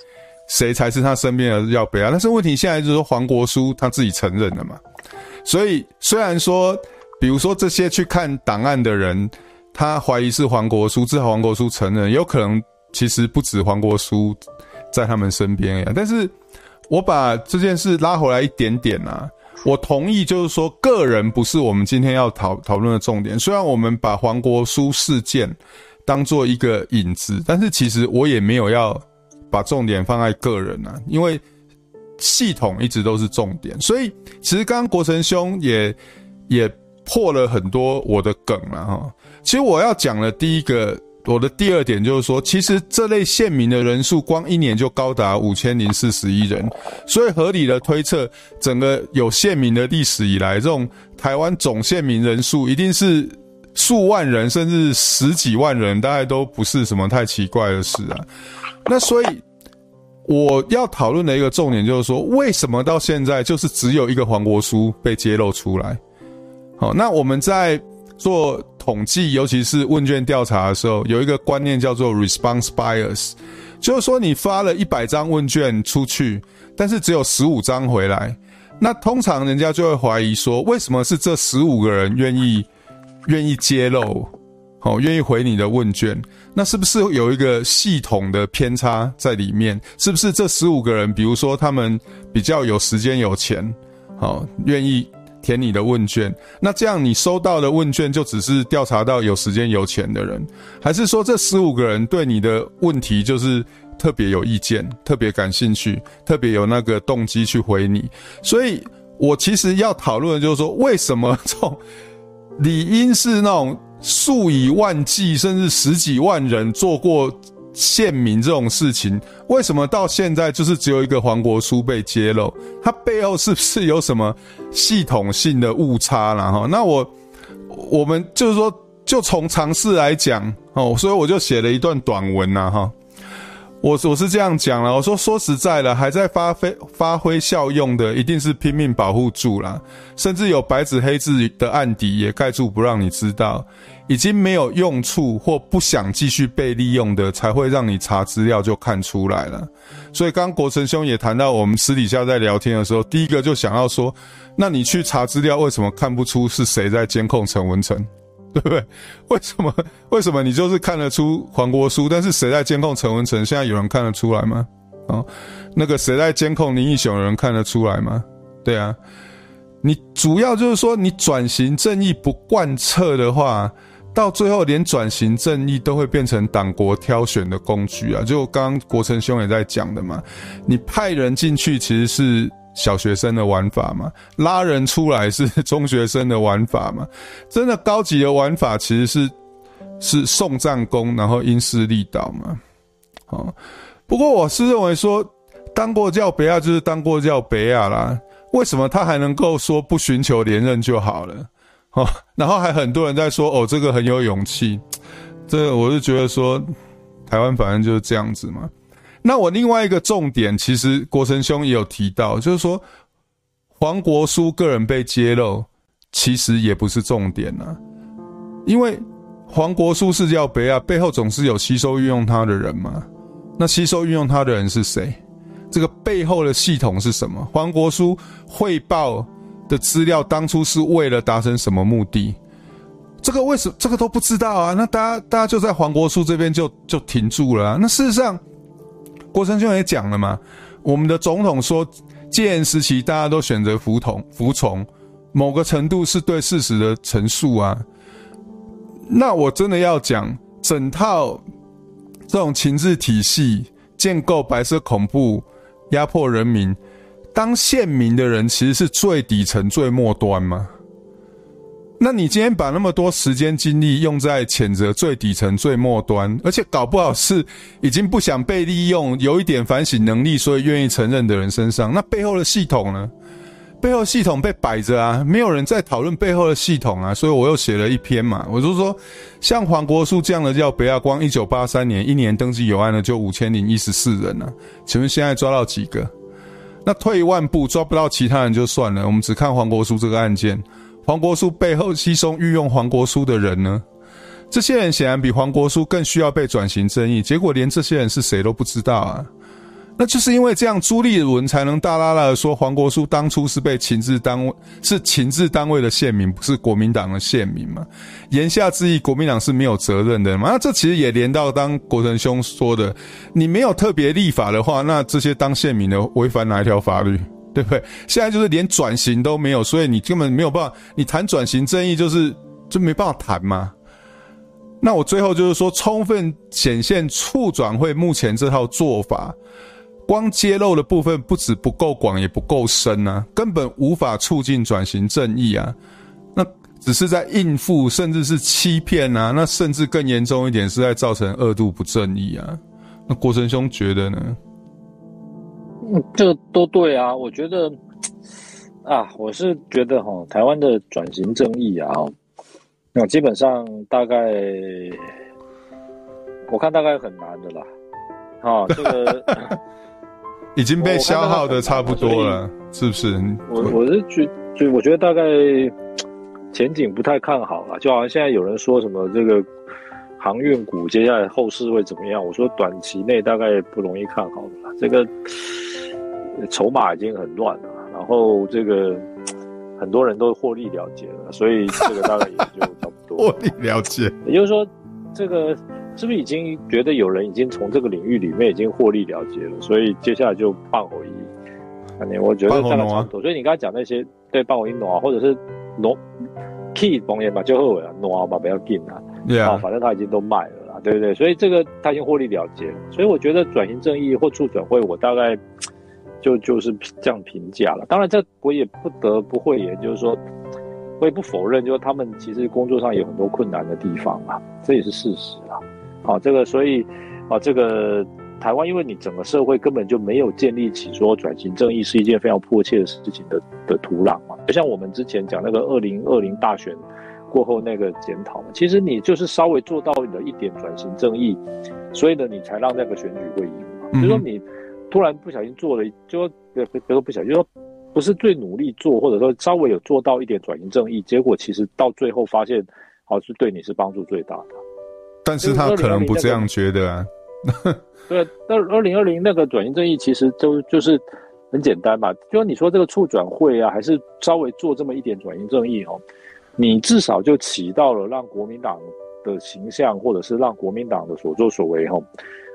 谁才是他身边的要被啊。但是问题现在就是说，黄国书他自己承认了嘛。所以虽然说，比如说这些去看档案的人。他怀疑是黄国书，至少黄国书承认，有可能其实不止黄国书在他们身边呀。但是，我把这件事拉回来一点点啊，我同意，就是说个人不是我们今天要讨讨论的重点。虽然我们把黄国书事件当做一个引子，但是其实我也没有要把重点放在个人啊，因为系统一直都是重点。所以，其实刚刚国成兄也也破了很多我的梗了哈。其实我要讲的第一个，我的第二点就是说，其实这类县民的人数光一年就高达五千零四十一人，所以合理的推测，整个有县民的历史以来，这种台湾总县民人数一定是数万人，甚至十几万人，大概都不是什么太奇怪的事啊。那所以我要讨论的一个重点就是说，为什么到现在就是只有一个黄国书被揭露出来？好，那我们在做。统计，尤其是问卷调查的时候，有一个观念叫做 response bias，就是说你发了一百张问卷出去，但是只有十五张回来，那通常人家就会怀疑说，为什么是这十五个人愿意愿意揭露，好，愿意回你的问卷？那是不是有一个系统的偏差在里面？是不是这十五个人，比如说他们比较有时间有钱，好，愿意？填你的问卷。那这样你收到的问卷就只是调查到有时间有钱的人，还是说这十五个人对你的问题就是特别有意见、特别感兴趣、特别有那个动机去回你？所以我其实要讨论的就是说，为什么这种理应是那种数以万计甚至十几万人做过。县民这种事情，为什么到现在就是只有一个黄国书被揭露？它背后是不是有什么系统性的误差了？哈，那我我们就是说，就从常识来讲哦，所以我就写了一段短文呐，哈。我我是这样讲了，我说说实在的，还在发挥发挥效用的，一定是拼命保护住了，甚至有白纸黑字的案底也盖住不让你知道。已经没有用处或不想继续被利用的，才会让你查资料就看出来了。所以刚国成兄也谈到，我们私底下在聊天的时候，第一个就想要说，那你去查资料，为什么看不出是谁在监控陈文成？对不对？为什么？为什么你就是看得出黄国书，但是谁在监控陈文成？现在有人看得出来吗？哦，那个谁在监控林义雄？有人看得出来吗？对啊，你主要就是说，你转型正义不贯彻的话。到最后，连转型正义都会变成党国挑选的工具啊！就刚刚国成兄也在讲的嘛，你派人进去其实是小学生的玩法嘛，拉人出来是 中学生的玩法嘛，真的高级的玩法其实是是送战功，然后因势利导嘛。哦，不过我是认为说，当过叫北亚就是当过叫北亚啦，为什么他还能够说不寻求连任就好了？哦，然后还很多人在说哦，这个很有勇气，这个我是觉得说，台湾反正就是这样子嘛。那我另外一个重点，其实国成兄也有提到，就是说黄国书个人被揭露，其实也不是重点啊，因为黄国书是叫北亚，背后总是有吸收运用他的人嘛。那吸收运用他的人是谁？这个背后的系统是什么？黄国书汇报。的资料当初是为了达成什么目的？这个为什么这个都不知道啊？那大家大家就在黄国书这边就就停住了啊。那事实上，国生兄也讲了嘛，我们的总统说戒严时期大家都选择服从服从，某个程度是对事实的陈述啊。那我真的要讲整套这种情治体系建构白色恐怖压迫人民。当宪民的人其实是最底层、最末端嘛？那你今天把那么多时间精力用在谴责最底层、最末端，而且搞不好是已经不想被利用、有一点反省能力，所以愿意承认的人身上，那背后的系统呢？背后系统被摆着啊，没有人在讨论背后的系统啊，所以我又写了一篇嘛，我就说，像黄国书这样的叫北亚光，一九八三年一年登记有案的就五千零一十四人啊，请问现在抓到几个？那退一万步，抓不到其他人就算了，我们只看黄国书这个案件。黄国书背后吸收运用黄国书的人呢？这些人显然比黄国书更需要被转型正义，结果连这些人是谁都不知道啊。那就是因为这样，朱立伦才能大拉拉的说黄国书当初是被情治单位是情治单位的线民，不是国民党的线民嘛？言下之意，国民党是没有责任的嘛？那这其实也连到当国成兄说的，你没有特别立法的话，那这些当线民的违反哪一条法律？对不对？现在就是连转型都没有，所以你根本没有办法，你谈转型正义就是就没办法谈嘛。那我最后就是说，充分显现促转会目前这套做法。光揭露的部分不止不够广，也不够深啊，根本无法促进转型正义啊。那只是在应付，甚至是欺骗啊。那甚至更严重一点，是在造成二度不正义啊。那国成兄觉得呢？嗯，这个都对啊。我觉得啊，我是觉得哈，台湾的转型正义啊，那基本上大概我看大概很难的啦。啊，这个。已经被消耗的差不多了，是不是？我我是觉，就我觉得大概前景不太看好了，就好像现在有人说什么这个航运股接下来后市会怎么样？我说短期内大概不容易看好了，这个筹码已经很乱了，然后这个很多人都获利了结了，所以这个大概也就差不多。获利了结，也就是说这个。是不是已经觉得有人已经从这个领域里面已经获利了结了，所以接下来就放回一，啊，我觉得大概差不多。所以你刚才讲那些，对，帮我一挪，或者是挪 key 帮也把就后尾啊挪吧，不要紧啊，啊，反正他已经都卖了啦，对不对？所以这个他已经获利了结了，所以我觉得转型正义或促转会，我大概就就是这样评价了。当然，这我也不得不会，也，就是说，我也不否认，就是他们其实工作上有很多困难的地方啊，这也是事实啊。好，这个所以啊，这个。台湾，因为你整个社会根本就没有建立起说转型正义是一件非常迫切的事情的的土壤嘛，就像我们之前讲那个二零二零大选过后那个检讨嘛，其实你就是稍微做到了一点转型正义，所以呢，你才让那个选举会赢嘛。嗯、就说你突然不小心做了，就说别别说不小心，就说不是最努力做，或者说稍微有做到一点转型正义，结果其实到最后发现，好是对你是帮助最大的。但是他可能不这样觉得啊。对，那二零二零那个转型正义其实就就是很简单嘛，就你说这个促转会啊，还是稍微做这么一点转型正义哦，你至少就起到了让国民党的形象，或者是让国民党的所作所为哦，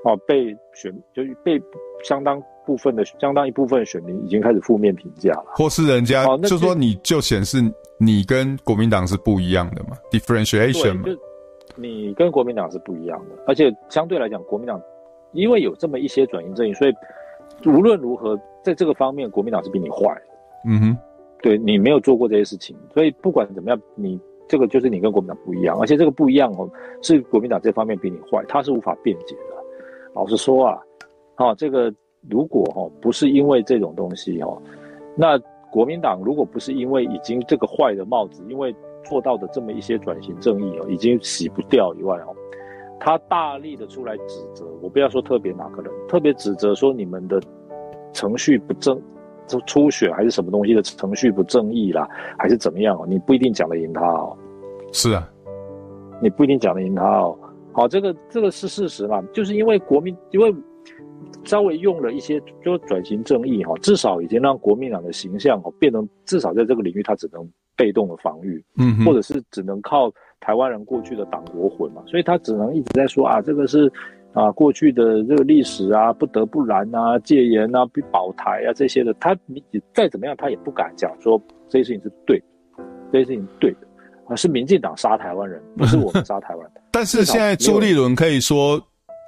哦被选就是被相当部分的相当一部分选民已经开始负面评价了，或是人家就说你就显示你跟国民党是不一样的嘛，differentiation 嘛。你跟国民党是不一样的，而且相对来讲，国民党因为有这么一些转型正义，所以无论如何，在这个方面，国民党是比你坏。嗯哼，对，你没有做过这些事情，所以不管怎么样，你这个就是你跟国民党不一样，而且这个不一样哦，是国民党这方面比你坏，他是无法辩解的。老实说啊，好，这个如果哈不是因为这种东西哈，那国民党如果不是因为已经这个坏的帽子，因为做到的这么一些转型正义哦，已经洗不掉以外哦，他大力的出来指责，我不要说特别哪个人，特别指责说你们的程序不正，就初选还是什么东西的程序不正义啦，还是怎么样哦？你不一定讲得赢他哦。是啊，你不一定讲得赢他哦。好，这个这个是事实嘛，就是因为国民因为稍微用了一些就转型正义哈，至少已经让国民党的形象哦变成至少在这个领域他只能。被动的防御，嗯，或者是只能靠台湾人过去的党国魂嘛，所以他只能一直在说啊，这个是啊过去的这个历史啊，不得不然啊，戒严啊，保台啊这些的，他你再怎么样，他也不敢讲说这些事情是对的，这些事情对的啊，是民进党杀台湾人，不是我们杀台湾的。但是现在朱立伦可以说，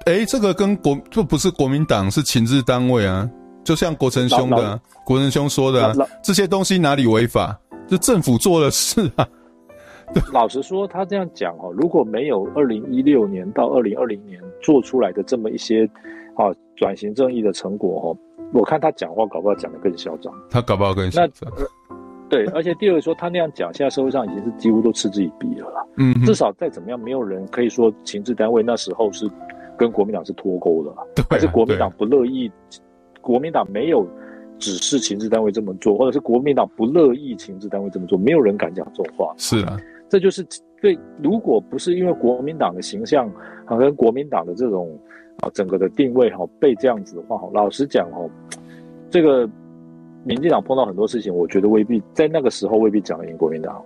哎、欸，这个跟国就不是国民党，是情治单位啊，就像国成兄的、啊、国成兄说的、啊，这些东西哪里违法？是政府做的事啊。老实说，他这样讲哦，如果没有二零一六年到二零二零年做出来的这么一些啊转型正义的成果哦，我看他讲话搞不好讲得更嚣张。他搞不好更嚣张。对，而且第二个说他那样讲，现在社会上已经是几乎都嗤之以鼻了啦。嗯，至少再怎么样，没有人可以说情治单位那时候是跟国民党是脱钩的，对啊，还是国民党不乐意，国民党没有。指示情治单位这么做，或者是国民党不乐意情治单位这么做，没有人敢讲这种话。是啊，这就是对。如果不是因为国民党的形象啊，跟国民党的这种啊整个的定位哈被这样子的话哈，老实讲哦，这个民进党碰到很多事情，我觉得未必在那个时候未必讲得赢国民党。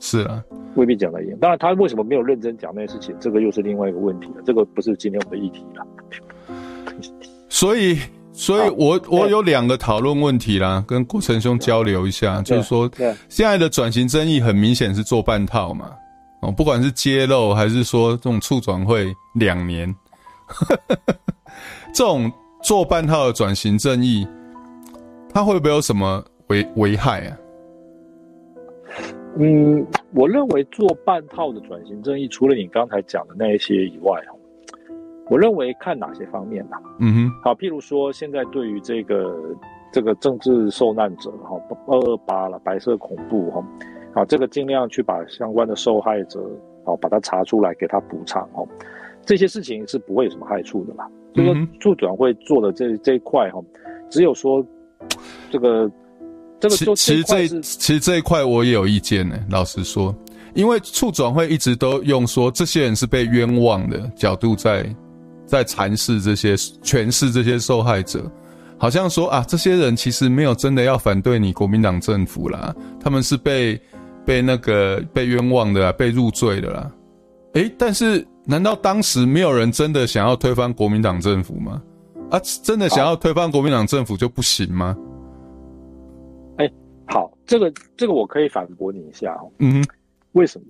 是啊，未必讲得赢。当然，他为什么没有认真讲那些事情，这个又是另外一个问题了。这个不是今天我们的议题了。所以。所以我，我我有两个讨论问题啦，跟国成兄交流一下，就是说，现在的转型正义很明显是做半套嘛，哦，不管是揭露还是说这种促转会两年，这种做半套的转型正义，它会不会有什么危危害啊？嗯，我认为做半套的转型正义，除了你刚才讲的那一些以外，我认为看哪些方面呢？嗯哼，好，譬如说，现在对于这个这个政治受难者哈，二二八了，白色恐怖哈，好，这个尽量去把相关的受害者好把它查出来，给他补偿哦，这些事情是不会有什么害处的啦。就说促转会做的这这一块哈，只有说这个这个其实这其实这一块我也有意见呢，老实说，因为促转会一直都用说这些人是被冤枉的角度在。在阐释这些、诠释这些受害者，好像说啊，这些人其实没有真的要反对你国民党政府啦，他们是被被那个被冤枉的啦，被入罪的啦。诶，但是难道当时没有人真的想要推翻国民党政府吗？啊，真的想要推翻国民党政府就不行吗？这个这个我可以反驳你一下哦。嗯哼，为什么？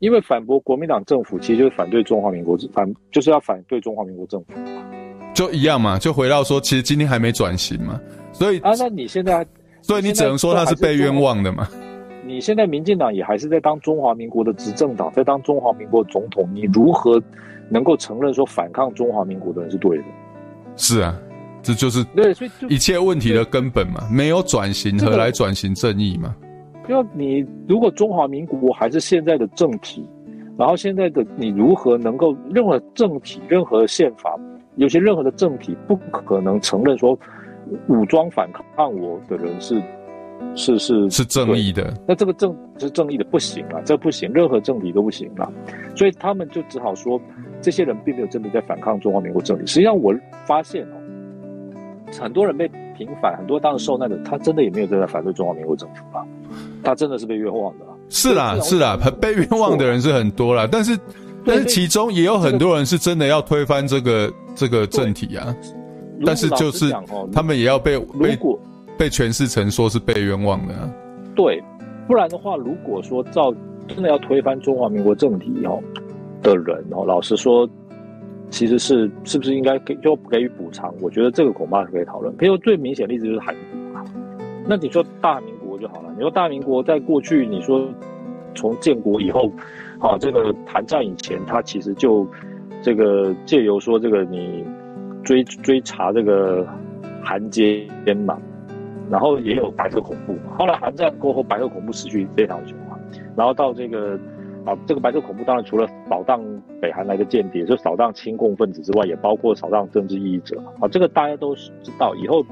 因为反驳国民党政府，其实就是反对中华民国，反就是要反对中华民国政府，就一样嘛，就回到说，其实今天还没转型嘛，所以啊，那你现在，所以你只能说他是被冤枉的嘛。你现在民进党也还是在当中华民国的执政党，在当中华民国总统，你如何能够承认说反抗中华民国的人是对的？是啊，这就是对，所以一切问题的根本嘛，没有转型，何来转型正义嘛？就你如果中华民国还是现在的政体，然后现在的你如何能够任何政体、任何宪法，有些任何的政体不可能承认说武装反抗我的人是。是是是正义的，那这个正是正义的不行啊，这不行，任何政体都不行啊，所以他们就只好说，这些人并没有真的在反抗中华民国政体。实际上我发现哦，很多人被平反，很多当时受难的，他真的也没有在反对中华民国政府啊，他真的是被冤枉的。是啦是啦，被冤枉的人是很多啦，但是但是其中也有很多人是真的要推翻这个这个政体啊，但是就是他们也要被被。被诠释成说是被冤枉的，啊，对，不然的话，如果说照真的要推翻中华民国政体哦的人哦，老实说，其实是是不是应该给就给予补偿？我觉得这个恐怕是可以讨论。比如最明显的例子就是韩国，那你说大民国就好了。你说大明国在过去，你说从建国以后，啊，这个韩战以前，他其实就这个借由说这个你追追查这个韩奸嘛。然后也有白色恐怖，后来韩战过后，白色恐怖持续非常久嘛。然后到这个啊，这个白色恐怖当然除了扫荡北韩来的间谍，就扫荡亲共分子之外，也包括扫荡政治异议者。啊，这个大家都知道，以后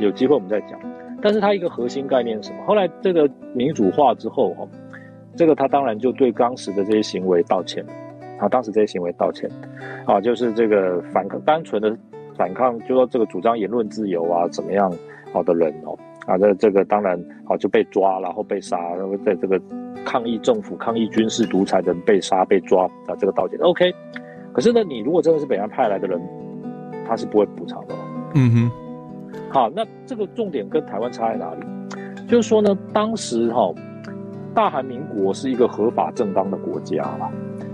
有机会我们再讲。但是它一个核心概念是什么？后来这个民主化之后，哈，这个他当然就对当时的这些行为道歉，啊，当时这些行为道歉，啊，就是这个反抗，单纯的反抗，就说这个主张言论自由啊，怎么样？好的人哦，啊，这这个当然好就被抓，然后被杀，然后在这个抗议政府、抗议军事独裁的人被杀、被抓啊，这个道歉 OK。可是呢，你如果真的是北洋派来的人，他是不会补偿的。嗯哼。好，那这个重点跟台湾差在哪里？就是说呢，当时哈、哦，大韩民国是一个合法正当的国家啦，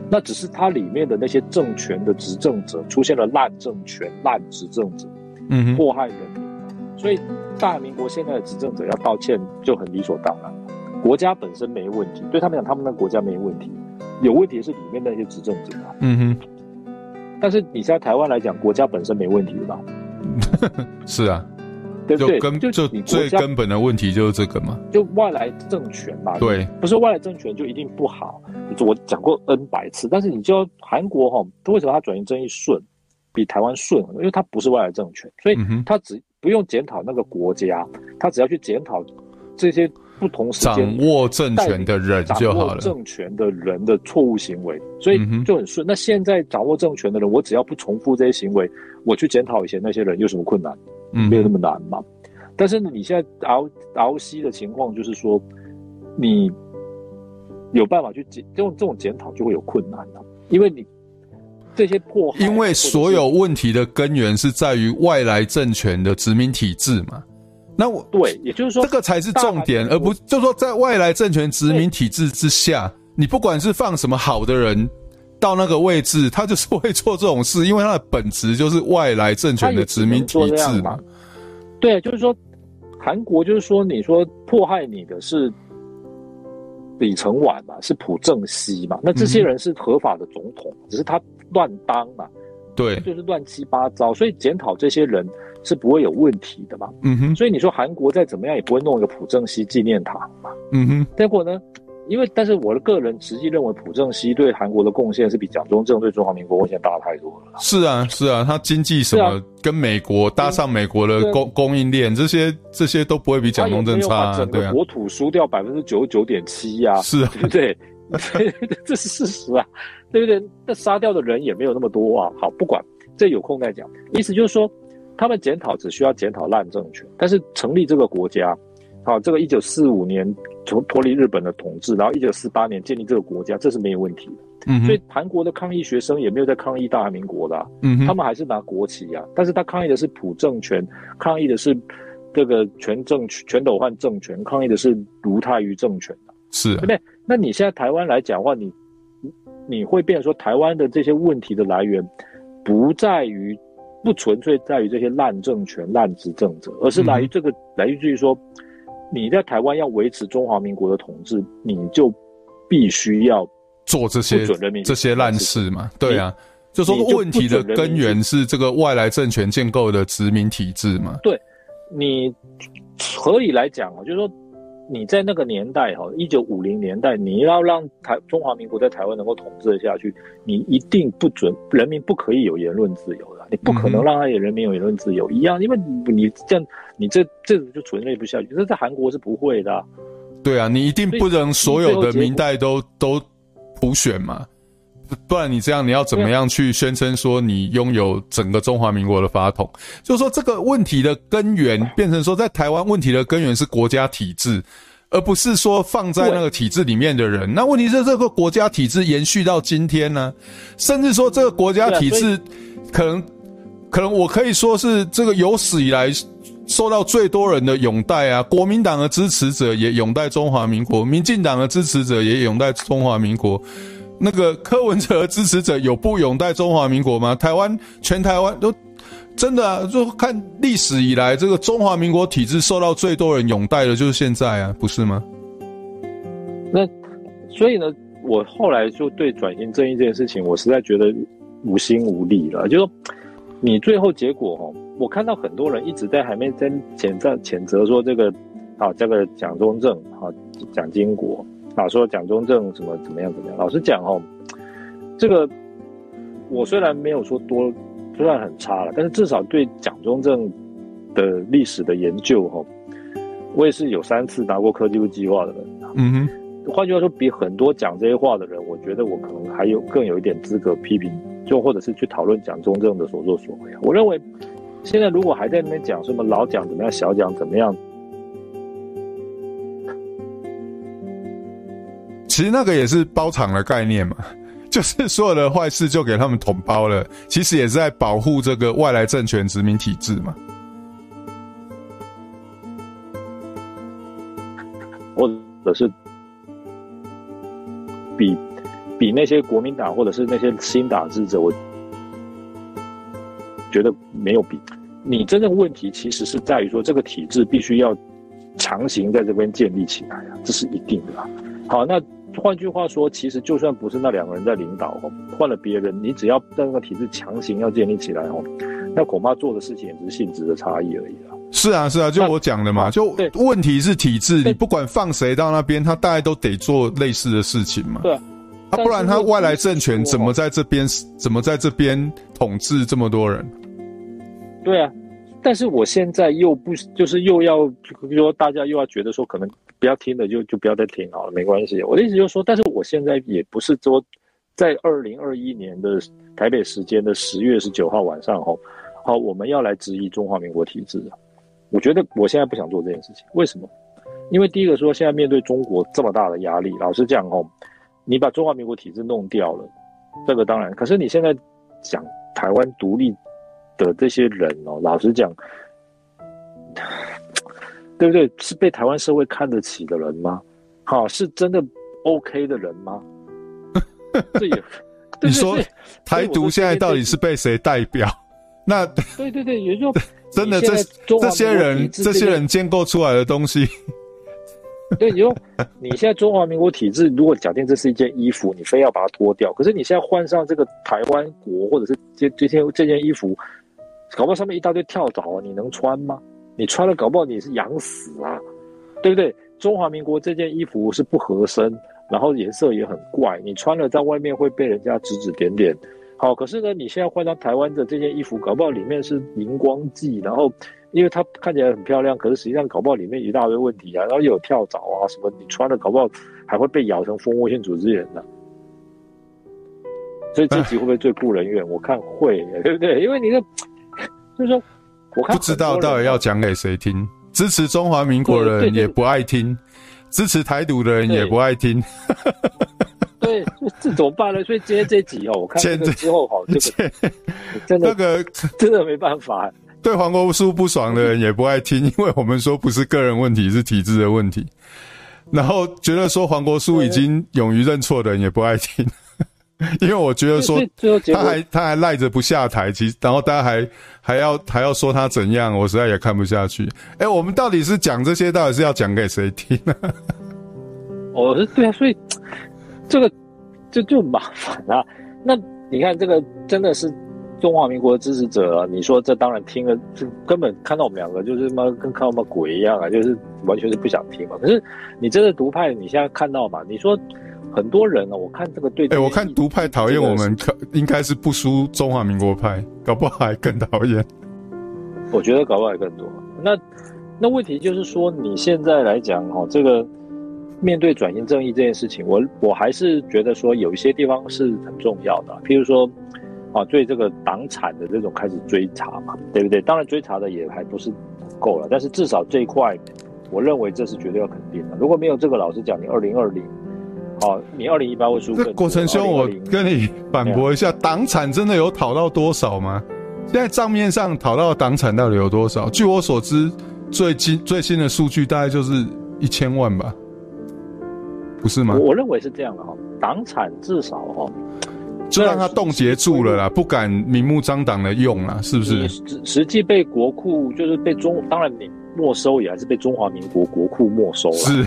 那只是它里面的那些政权的执政者出现了烂政权、烂执政者，嗯哼，祸害人民。所以，大民国现在的执政者要道歉就很理所当然。国家本身没问题，对他们讲，他们的国家没问题，有问题是里面那些执政者。嗯哼。但是你在台湾来讲，国家本身没问题吧？是啊，对不对？就根就你最根本的问题就是这个嘛，就外来政权嘛。对，不是外来政权就一定不好。我讲过 N 百次，但是你就韩国哈，为什么它转型正义顺，比台湾顺？因为它不是外来政权，所以它只。不用检讨那个国家，他只要去检讨这些不同时间掌握政权的人就好了。掌握政权的人的错误行为，所以就很顺。嗯、那现在掌握政权的人，我只要不重复这些行为，我去检讨以前那些人有什么困难？嗯，没有那么难嘛。但是你现在 R R C 的情况就是说，你有办法去检，这种这种检讨就会有困难了，因为你。这些破坏，因为所有问题的根源是在于外来政权的殖民体制嘛。那我对，也就是说，这个才是重点，而不就是说在外来政权殖民体制之下，你不管是放什么好的人到那个位置，他就是会做这种事，因为他的本质就是外来政权的殖民体制嘛。对，就是说，韩国就是说，你说迫害你的是李承晚嘛，是朴正熙嘛，那这些人是合法的总统，嗯、只是他。乱当嘛，对，就是乱七八糟，所以检讨这些人是不会有问题的嘛。嗯哼，所以你说韩国再怎么样也不会弄一个朴正熙纪念塔嘛。嗯哼，结果呢？因为但是我的个人实际认为，朴正熙对韩国的贡献是比蒋中正对中华民国贡献大太多了。是啊，是啊，他经济什么跟美国搭上美国的供供应链，这些这些都不会比蒋中正差。对啊，国土输掉百分之九十九点七呀，是啊，对不对？这是事实啊。对不对？那杀掉的人也没有那么多啊。好，不管这有空再讲。意思就是说，他们检讨只需要检讨烂政权，但是成立这个国家，好，这个一九四五年从脱离日本的统治，然后一九四八年建立这个国家，这是没有问题的。嗯，所以韩国的抗议学生也没有在抗议大韩民国的，啊，嗯，他们还是拿国旗啊。但是他抗议的是普政权，抗议的是这个全政全斗焕政权，抗议的是卢泰愚政权是、啊，对不对？那你现在台湾来讲的话，你你会变成说，台湾的这些问题的来源，不在于，不纯粹在于这些烂政权、烂执政者，而是来于这个，嗯、来自于说，你在台湾要维持中华民国的统治，你就必须要做这些这些烂事嘛？对啊，就说问题的根源是这个外来政权建构的殖民体制嘛？对，你合理来讲啊，就是说。你在那个年代哈，一九五零年代，你要让台中华民国在台湾能够统治下去，你一定不准人民不可以有言论自由的，你不可能让他有人民有言论自由、嗯、一样，因为你这样，你这这就存类不下去。这在韩国是不会的、啊。对啊，你一定不能所有的明代都都普选嘛，不然你这样你要怎么样去宣称说你拥有整个中华民国的法统？就是说这个问题的根源变成说，在台湾问题的根源是国家体制，而不是说放在那个体制里面的人。那问题是这个国家体制延续到今天呢？甚至说这个国家体制可能可能我可以说是这个有史以来受到最多人的拥戴啊！国民党的支持者也拥戴中华民国，民进党的支持者也拥戴中华民国。那个柯文哲的支持者有不拥戴中华民国吗？台湾全台湾都真的啊，就看历史以来，这个中华民国体制受到最多人拥戴的，就是现在啊，不是吗？那所以呢，我后来就对转型正义这件事情，我实在觉得无心无力了。就说你最后结果哦，我看到很多人一直在还没在谴责谴责说这个啊，这个蒋中正啊，蒋经国。啊，说蒋中正什么怎么样怎么样？老实讲哦，这个我虽然没有说多，虽然很差了，但是至少对蒋中正的历史的研究哈，我也是有三次拿过科技部计划的人。嗯哼，换句话说，比很多讲这些话的人，我觉得我可能还有更有一点资格批评，就或者是去讨论蒋中正的所作所为。我认为现在如果还在那边讲什么老蒋怎么样，小蒋怎么样。其实那个也是包场的概念嘛，就是所有的坏事就给他们统包了。其实也是在保护这个外来政权殖民体制嘛，或者是比比那些国民党或者是那些新党制者，我觉得没有比。你真正问题其实是在于说，这个体制必须要强行在这边建立起来啊，这是一定的。好，那。换句话说，其实就算不是那两个人在领导哦，换了别人，你只要让那个体制强行要建立起来哦，那恐怕做的事情也只是性质的差异而已啊。是啊，是啊，就我讲的嘛，就问题是体制，你不管放谁到那边，他大概都得做类似的事情嘛。对啊，啊，不然他外来政权怎么在这边，怎么在这边统治这么多人？对啊，但是我现在又不就是又要，比如说大家又要觉得说可能。不要听的就就不要再听好了，没关系。我的意思就是说，但是我现在也不是说，在二零二一年的台北时间的十月十九号晚上吼，好，我们要来质疑中华民国体制。我觉得我现在不想做这件事情，为什么？因为第一个说，现在面对中国这么大的压力，老实讲吼，你把中华民国体制弄掉了，这个当然。可是你现在讲台湾独立的这些人哦，老实讲。对不对？是被台湾社会看得起的人吗？好，是真的 OK 的人吗？这也，你说台独现在到底是被谁代表？那对对对，也就 真的这这些人这些人建构出来的东西，对，你说你现在中华民国体制，如果假定这是一件衣服，你非要把它脱掉，可是你现在换上这个台湾国，或者是这这件这件衣服，搞不好上面一大堆跳蚤啊，你能穿吗？你穿了，搞不好你是痒死啊，对不对？中华民国这件衣服是不合身，然后颜色也很怪，你穿了在外面会被人家指指点点。好，可是呢，你现在换到台湾的这件衣服，搞不好里面是荧光剂，然后因为它看起来很漂亮，可是实际上搞不好里面一大堆问题啊，然后又有跳蚤啊什么，你穿了搞不好还会被咬成蜂窝性组织炎的。所以这集会不会最顾人怨？我看会，对不对？因为你的就是说。我不知道到底要讲给谁听，支持中华民国的人也不爱听，支持台独的人也不爱听。对，这怎么办呢？所以今天这集哦，我看这个之后，好，这个 真的那个 真的没办法。对黄国书不爽的人也不爱听，因为我们说不是个人问题，是体制的问题。然后觉得说黄国书已经勇于认错的人也不爱听，因为我觉得说他还他还赖着不下台，其实然后大家还还要还要说他怎样，我实在也看不下去。哎，我们到底是讲这些，到底是要讲给谁听呢？哦，是对啊，所以 这个这就，就麻烦啊。那你看这个真的是。中华民国的支持者啊，你说这当然听了，就根本看到我们两个就是妈跟看到什么鬼一样啊，就是完全是不想听嘛。可是你真的独派，你现在看到嘛？你说很多人啊，我看这个对，哎、欸，我看独派讨厌我们，可应该是不输中华民国派，搞不好还更讨厌。我觉得搞不好还更多。那那问题就是说，你现在来讲哈，这个面对转型正义这件事情，我我还是觉得说有一些地方是很重要的，譬如说。啊，对这个党产的这种开始追查嘛，对不对？当然追查的也还不是够了，但是至少这一块，我认为这是绝对要肯定的。如果没有这个，老实讲，你二零二零，好，你二零一八会输。这国成兄，我跟你反驳一下，党产真的有讨到多少吗？现在账面上讨到的党产到底有多少？据我所知，最近最新的数据大概就是一千万吧，不是吗？我，我认为是这样的哈，党产至少哈。就让他冻结住了啦，不敢明目张胆的用啦，是不是？实实际被国库就是被中，当然你没收也还是被中华民国国库没收了。是，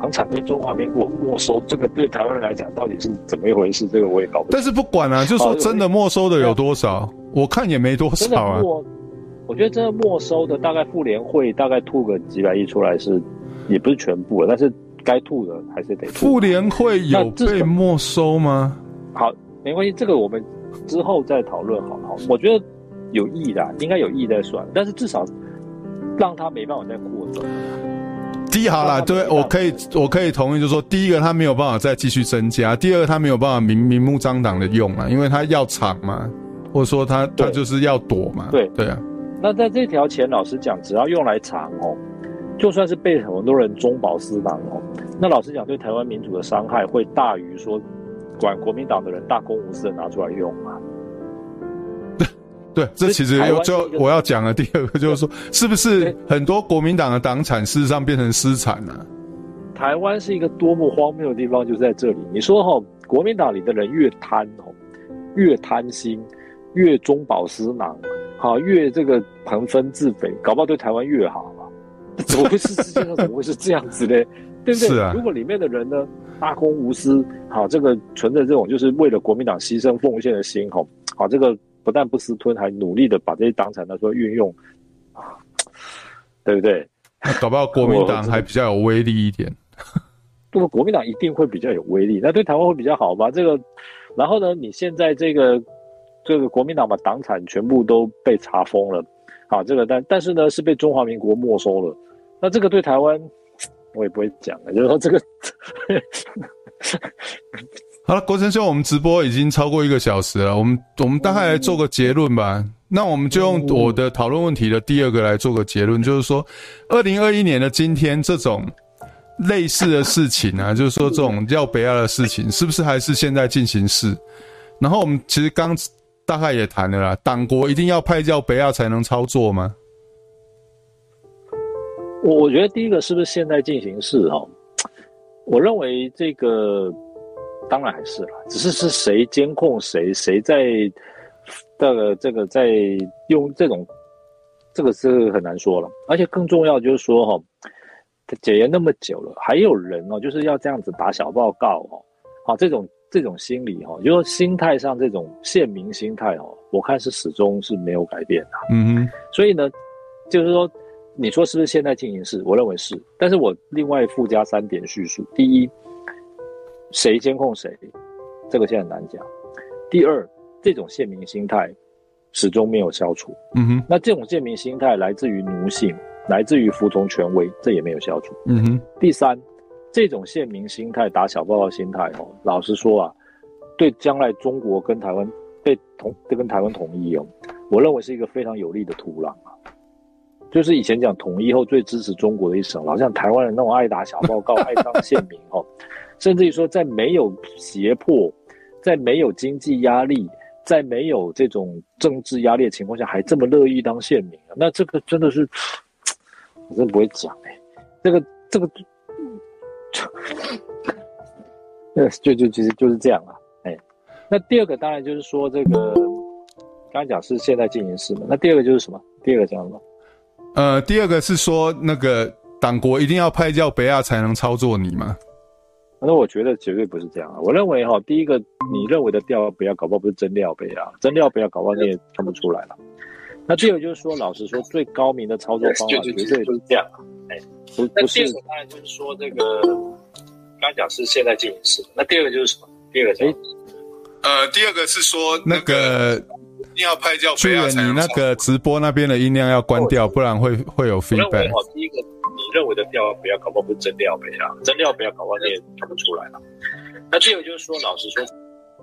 房产被中华民国没收，这个对台湾人来讲到底是怎么一回事？这个我也搞不懂。但是不管啊，就说真的没收的有多少，我看也没多少啊。我觉得真的没收的大概妇联会大概吐个几百亿出来是，也不是全部了，但是。该吐的还是得吐。妇联会有被没收吗？好，没关系，这个我们之后再讨论好了。好，我觉得有意的，应该有意在算，但是至少让他没办法再扩张。第一，好了，对，我可以，我可以同意，就是说，第一个他没有办法再继续增加，第二个他没有办法明明目张胆的用啊，因为他要藏嘛，或者说他他就是要躲嘛。对对啊。那在这条钱，老实讲，只要用来藏哦。就算是被很多人中饱私囊哦，那老实讲，对台湾民主的伤害会大于说管国民党的人大公无私的拿出来用啊。对，这其实又就我要讲的第二个就是说，是不是很多国民党的党产事实上变成私产了？台湾是一个多么荒谬的地方，就在这里。你说哈，国民党里的人越贪哦，越贪心，越中饱私囊，好，越这个朋分自肥，搞不好对台湾越好。怎么会是世界上怎么会是这样子呢？对不对？啊。如果里面的人呢，大公无私，好，这个存着这种就是为了国民党牺牲奉献的心，好，好，这个不但不私吞，还努力的把这些党产拿出来运用，啊，对不对？搞不好国民党还比较有威力一点。不过国民党一定会比较有威力，那对台湾会比较好吧？这个，然后呢，你现在这个这个国民党把党产全部都被查封了，啊，这个但但是呢，是被中华民国没收了。那这个对台湾，我也不会讲了。就是说这个，好了，国成兄，我们直播已经超过一个小时了，我们我们大概来做个结论吧。那我们就用我的讨论问题的第二个来做个结论，就是说，二零二一年的今天，这种类似的事情啊，就是说这种叫北亚的事情，是不是还是现在进行式？然后我们其实刚大概也谈了啦，党国一定要派叫北亚才能操作吗？我我觉得第一个是不是现在进行式哈？我认为这个当然还是了，只是是谁监控谁，谁在这个这个在用这种，这个是很难说了。而且更重要就是说哈，解严那么久了，还有人哦，就是要这样子打小报告哦，好这种这种心理哈，就是说心态上这种献民心态哦，我看是始终是没有改变的。嗯哼，所以呢，就是说。你说是不是现在进行式？我认为是，但是我另外附加三点叙述：第一，谁监控谁，这个现在很难讲；第二，这种县民心态始终没有消除。嗯哼，那这种县民心态来自于奴性，来自于服从权威，这也没有消除。嗯哼，第三，这种县民心态、打小报告心态，哦，老实说啊，对将来中国跟台湾被统，跟台湾统一哦，我认为是一个非常有利的土壤啊。就是以前讲统一后最支持中国的一省，老像台湾人那种爱打小报告、爱当县民哦，甚至于说在没有胁迫、在没有经济压力、在没有这种政治压力的情况下，还这么乐意当县民啊？那这个真的是，我真不会讲哎、这个这个就就就其实就是这样啊，哎、那第二个当然就是说这个刚才讲是现在进行式嘛，那第二个就是什么？第二个讲什么？呃，第二个是说那个党国一定要派掉北亚才能操作你吗？那我觉得绝对不是这样啊！我认为哈，第一个你认为的调不要搞不好不是真料不要，真料不要搞不好你也看不出来了。那第二个就是说，老实说，最高明的操作方法绝对就是这样。哎，不不是。第二个当然就是说，这个刚讲是现在进行式。那第二个就是什么？第二个是呃，第二个是说那个一定要拍照。所以你那个直播那边的音量要关掉，不然会会有 feedback。认为的料不要搞不好不是真料不要，真料不要搞不好你也看不出来了。那第二个就是说，老实说，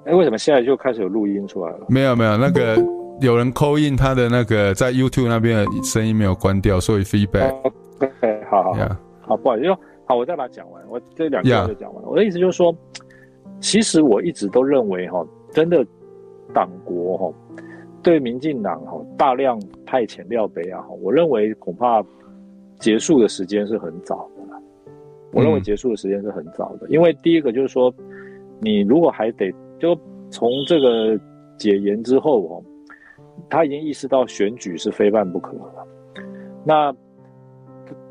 哎，为什么现在就开始有录音出来了？没有没有，那个有人 call in 他的那个在 YouTube 那边的声音没有关掉，所以 feedback。OK，好好好.好，不好意思，好，我再把它讲完，我这两个就讲完了。我的意思就是说，其实我一直都认为哈，真的党国哈对民进党哈大量派遣廖北亚哈，我认为恐怕。结束的时间是很早的，我认为结束的时间是很早的，嗯，因为第一个就是说，你如果还得就从这个解严之后哦，他已经意识到选举是非办不可了，那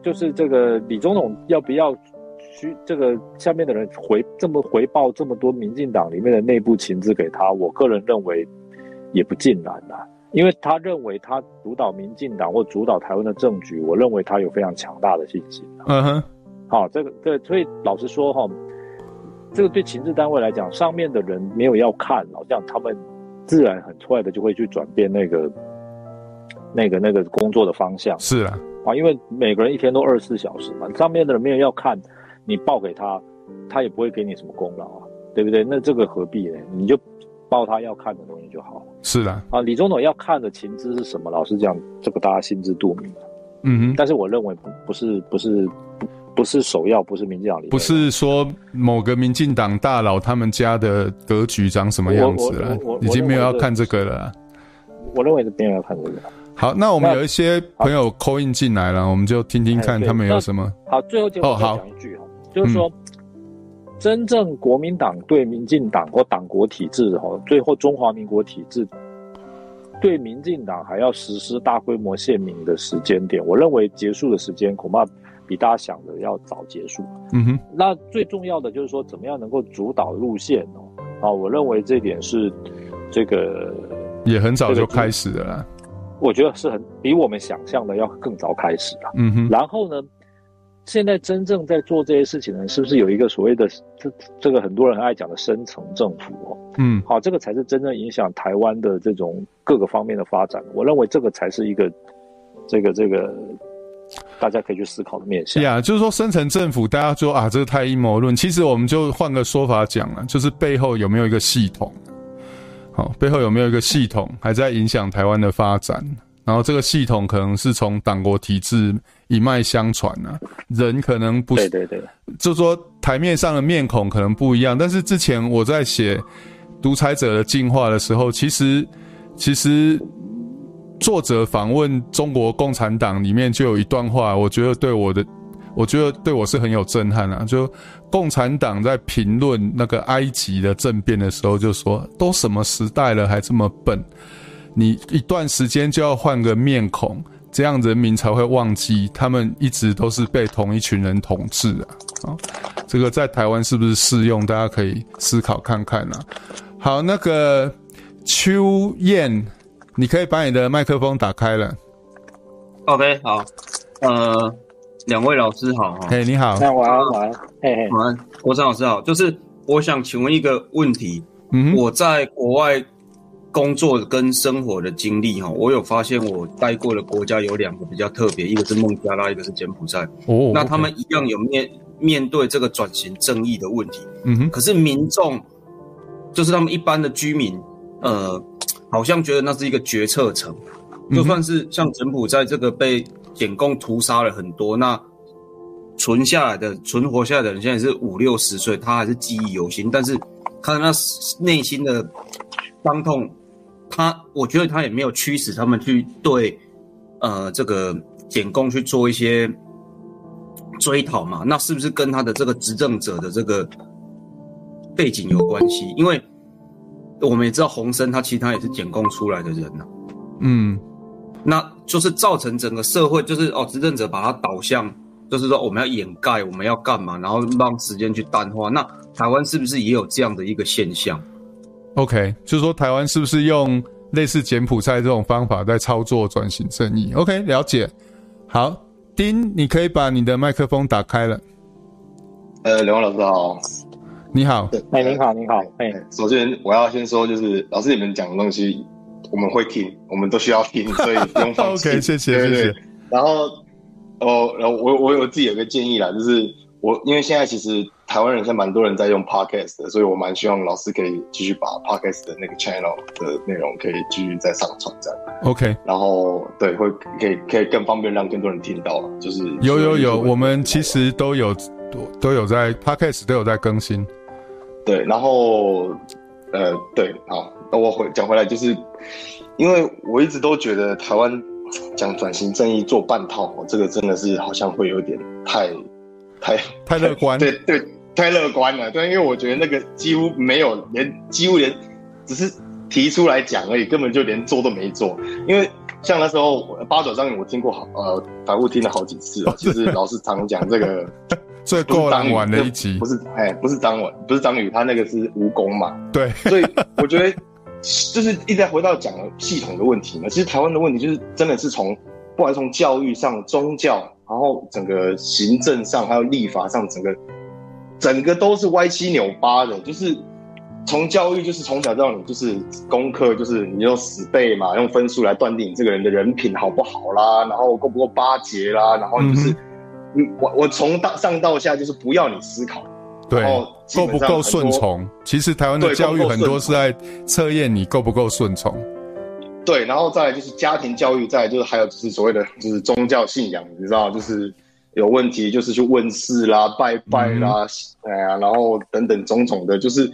就是这个李总统要不要去这个下面的人回这么回报这么多民进党里面的内部情资给他，我个人认为也不尽然呐。因为他认为他主导民进党或主导台湾的政局，我认为他有非常强大的信心。嗯哼，好，这个对，所以老实说哈，这个对情治单位来讲，上面的人没有要看，好像他们自然很快的就会去转变那个、那个、那个工作的方向。是啊，啊，因为每个人一天都二十四小时嘛，上面的人没有要看，你报给他，他也不会给你什么功劳啊，对不对？那这个何必呢？你就。报他要看的东西就好了。是的啊，李总统要看的情资是什么？老实讲，这个大家心知肚明。嗯哼，但是我认为不不是不是不不是首要，不是民进党里，不是说某个民进党大佬他们家的格局长什么样子了，已经没有要看这个了。我认为是没有要看这个。好，那我们有一些朋友 call in 进来了，我们就听听看他们有什么。好，最后就哦好讲一句哈，就是说。真正国民党对民进党或党国体制，哈，最后中华民国体制对民进党还要实施大规模限民的时间点，我认为结束的时间恐怕比大家想的要早结束。嗯哼，那最重要的就是说，怎么样能够主导路线哦？啊，我认为这点是这个也很早就开始了啦。我觉得是很比我们想象的要更早开始了。嗯哼，然后呢？现在真正在做这些事情呢，是不是有一个所谓的这这个很多人爱讲的深层政府哦？嗯，好，这个才是真正影响台湾的这种各个方面的发展。我认为这个才是一个这个这个大家可以去思考的面向。呀，就是说深层政府，大家说啊，这个太阴谋论。其实我们就换个说法讲了，就是背后有没有一个系统？好，背后有没有一个系统还在影响台湾的发展？然后这个系统可能是从党国体制一脉相传啊，人可能不是，对对对，就是说台面上的面孔可能不一样，但是之前我在写独裁者的进化的时候，其实其实作者访问中国共产党里面就有一段话，我觉得对我的，我觉得对我是很有震撼啊，就共产党在评论那个埃及的政变的时候，就说都什么时代了还这么笨。你一段时间就要换个面孔，这样人民才会忘记他们一直都是被同一群人统治啊！啊，这个在台湾是不是适用？大家可以思考看看啊。好，那个秋燕，你可以把你的麦克风打开了。OK，好，呃，两位老师好哈。嘿，你好。那晚安，晚安，嘿嘿，晚安，国昌老师好。就是我想请问一个问题，嗯，我在国外。工作跟生活的经历哈，我有发现我待过的国家有两个比较特别，一个是孟加拉，一个是柬埔寨。哦，oh. 那他们一样有面面对这个转型正义的问题。嗯哼，可是民众就是他们一般的居民，呃，好像觉得那是一个决策层。就算是像柬埔寨这个被柬共屠杀了很多，那存下来的存活下来的人现在是五六十岁，他还是记忆犹新，但是他那内心的伤痛。他我觉得他也没有驱使他们去对呃这个检控去做一些追讨嘛？那是不是跟他的这个执政者的这个背景有关系？因为我们也知道洪森他其实他也是检控出来的人呐、啊，嗯，那就是造成整个社会就是哦执政者把他导向。就是说，我们要掩盖，我们要干嘛，然后让时间去淡化。那台湾是不是也有这样的一个现象？OK，就是说台湾是不是用类似柬埔寨这种方法在操作转型正义？OK，了解。好，丁，你可以把你的麦克风打开了。呃，刘老师好，你好。哎，你好，你好。哎，首先我要先说，就是老师你们讲的东西我们会听，我们都需要听，所以不用放弃。OK，谢谢，对对对谢谢。然后。哦，然后我我有自己有个建议啦，就是我因为现在其实台湾人现在蛮多人在用 podcast 的，所以我蛮希望老师可以继续把 podcast 的那个 channel 的内容可以继续再上传这样。OK，然后对，会可以可以更方便让更多人听到，就是有有有，我们其实都有都有在 podcast 都有在更新。对，然后呃对，好，那我回讲回来，就是因为我一直都觉得台湾。讲转型正义做半套，这个真的是好像会有点太太太乐观，对 对，太乐观了。对，因为我觉得那个几乎没有连几乎连只是提出来讲而已，根本就连做都没做。因为像那时候八爪章鱼，我听过好呃反复听了好几次了。其实老师常讲这个 最过当晚的一集，不是哎，不是章鱼，不是章鱼，他那个是蜈蚣嘛。对，所以我觉得。就是一直在回到讲系统的问题嘛。其实台湾的问题就是真的是从，不管是从教育上、宗教，然后整个行政上，还有立法上，整个整个都是歪七扭八的。就是从教育，就是从小到你就是功课，就是你用死背嘛，用分数来断定你这个人的人品好不好啦，然后够不够巴结啦，然后就是，嗯，我我从大上到下就是不要你思考。对，够不够顺从？其实台湾的教育很多是在测验你够不够顺从。对，然后再来就是家庭教育，再来就是还有就是所谓的就是宗教信仰，你知道，就是有问题就是去问事啦、拜拜啦，嗯、哎呀，然后等等种种的，就是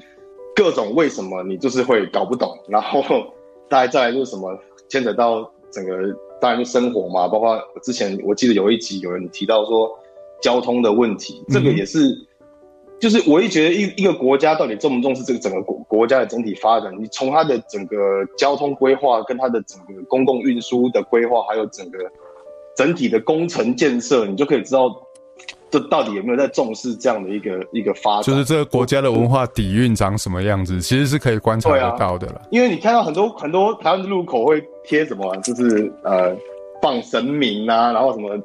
各种为什么你就是会搞不懂，然后 大概再来就是什么牵扯到整个当然就生活嘛，包括之前我记得有一集有人提到说交通的问题，这个也是。嗯就是我一觉得一一个国家到底重不重视这个整个国国家的整体发展，你从它的整个交通规划跟它的整个公共运输的规划，还有整个整体的工程建设，你就可以知道这到底有没有在重视这样的一个一个发展。就是这个国家的文化底蕴长什么样子，其实是可以观察得到的了。因为你看到很多很多台湾的路口会贴什么，就是呃放神明啊，然后什么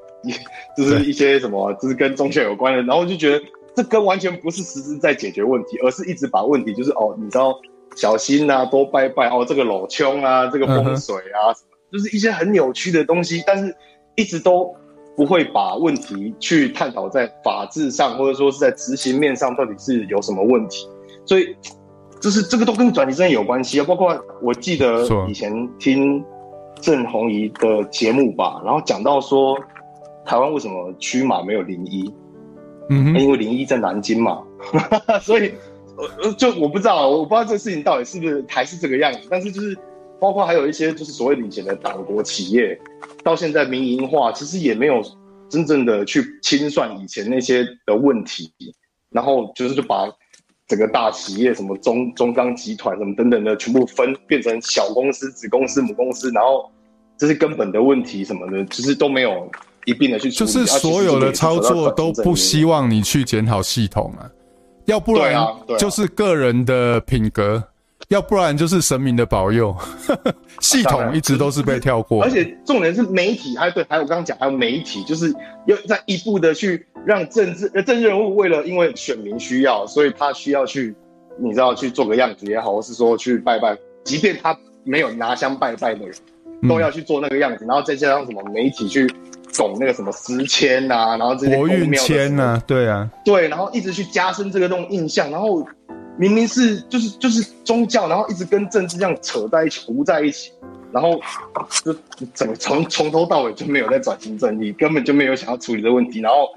就是一些什么就是跟宗教有关的，然后就觉得。这跟完全不是实质在解决问题，而是一直把问题就是哦，你知道小心啊，多拜拜哦，这个老穷啊，这个风水啊，什么，就是一些很扭曲的东西，但是一直都不会把问题去探讨在法制上，或者说是在执行面上到底是有什么问题。所以，就是这个都跟转型正义有关系啊。包括我记得以前听郑红怡的节目吧，然后讲到说台湾为什么区码没有零一。嗯，因为零一在南京嘛，所以呃就我不知道，我不知道这个事情到底是不是还是这个样子。但是就是包括还有一些就是所谓以前的党国企业，到现在民营化，其实也没有真正的去清算以前那些的问题，然后就是就把整个大企业什么中中钢集团什么等等的全部分变成小公司、子公司、母公司，然后这是根本的问题什么的，其实都没有。一并的去，就是所有的操作都不希望你去检讨系统啊，要不然就是个人的品格，要不然就是神明的保佑，系统一直都是被跳过。而且重点是媒体，还对，还有我刚刚讲，还有媒体，就是要在一步的去让政治呃政治人物为了因为选民需要，所以他需要去，你知道去做个样子也好，或是说去拜拜，即便他没有拿香拜拜的人，都要去做那个样子，然后再加上什么媒体去。懂那个什么诗签呐，然后这些国运签呐，对啊，对，然后一直去加深这个这种印象，然后明明是就是就是宗教，然后一直跟政治这样扯在一起，糊在一起，然后就整个从从头到尾就没有在转型正义，根本就没有想要处理的问题，然后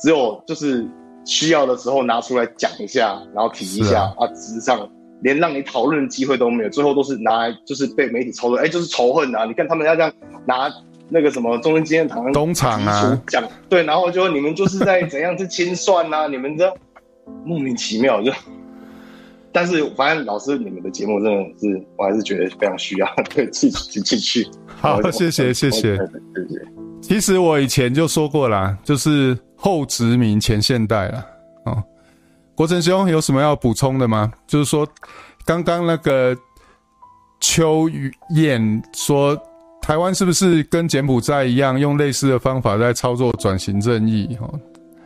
只有就是需要的时候拿出来讲一下，然后提一下啊，事实上连让你讨论的机会都没有，最后都是拿来就是被媒体操作，哎，就是仇恨啊！你看他们要这样拿那个什么中正纪念堂东厂啊讲，对，然后就你们就是在怎样去清算啊，你们这莫名其妙就。但是反正老师你们的节目真的是，我还是觉得非常需要，对，继续继续。好，谢谢谢谢谢谢。其实我以前就说过啦，就是后殖民前现代了。哦，国成兄有什么要补充的吗？就是说，刚刚那个邱玉燕说，台湾是不是跟柬埔寨一样，用类似的方法在操作转型正义？哦，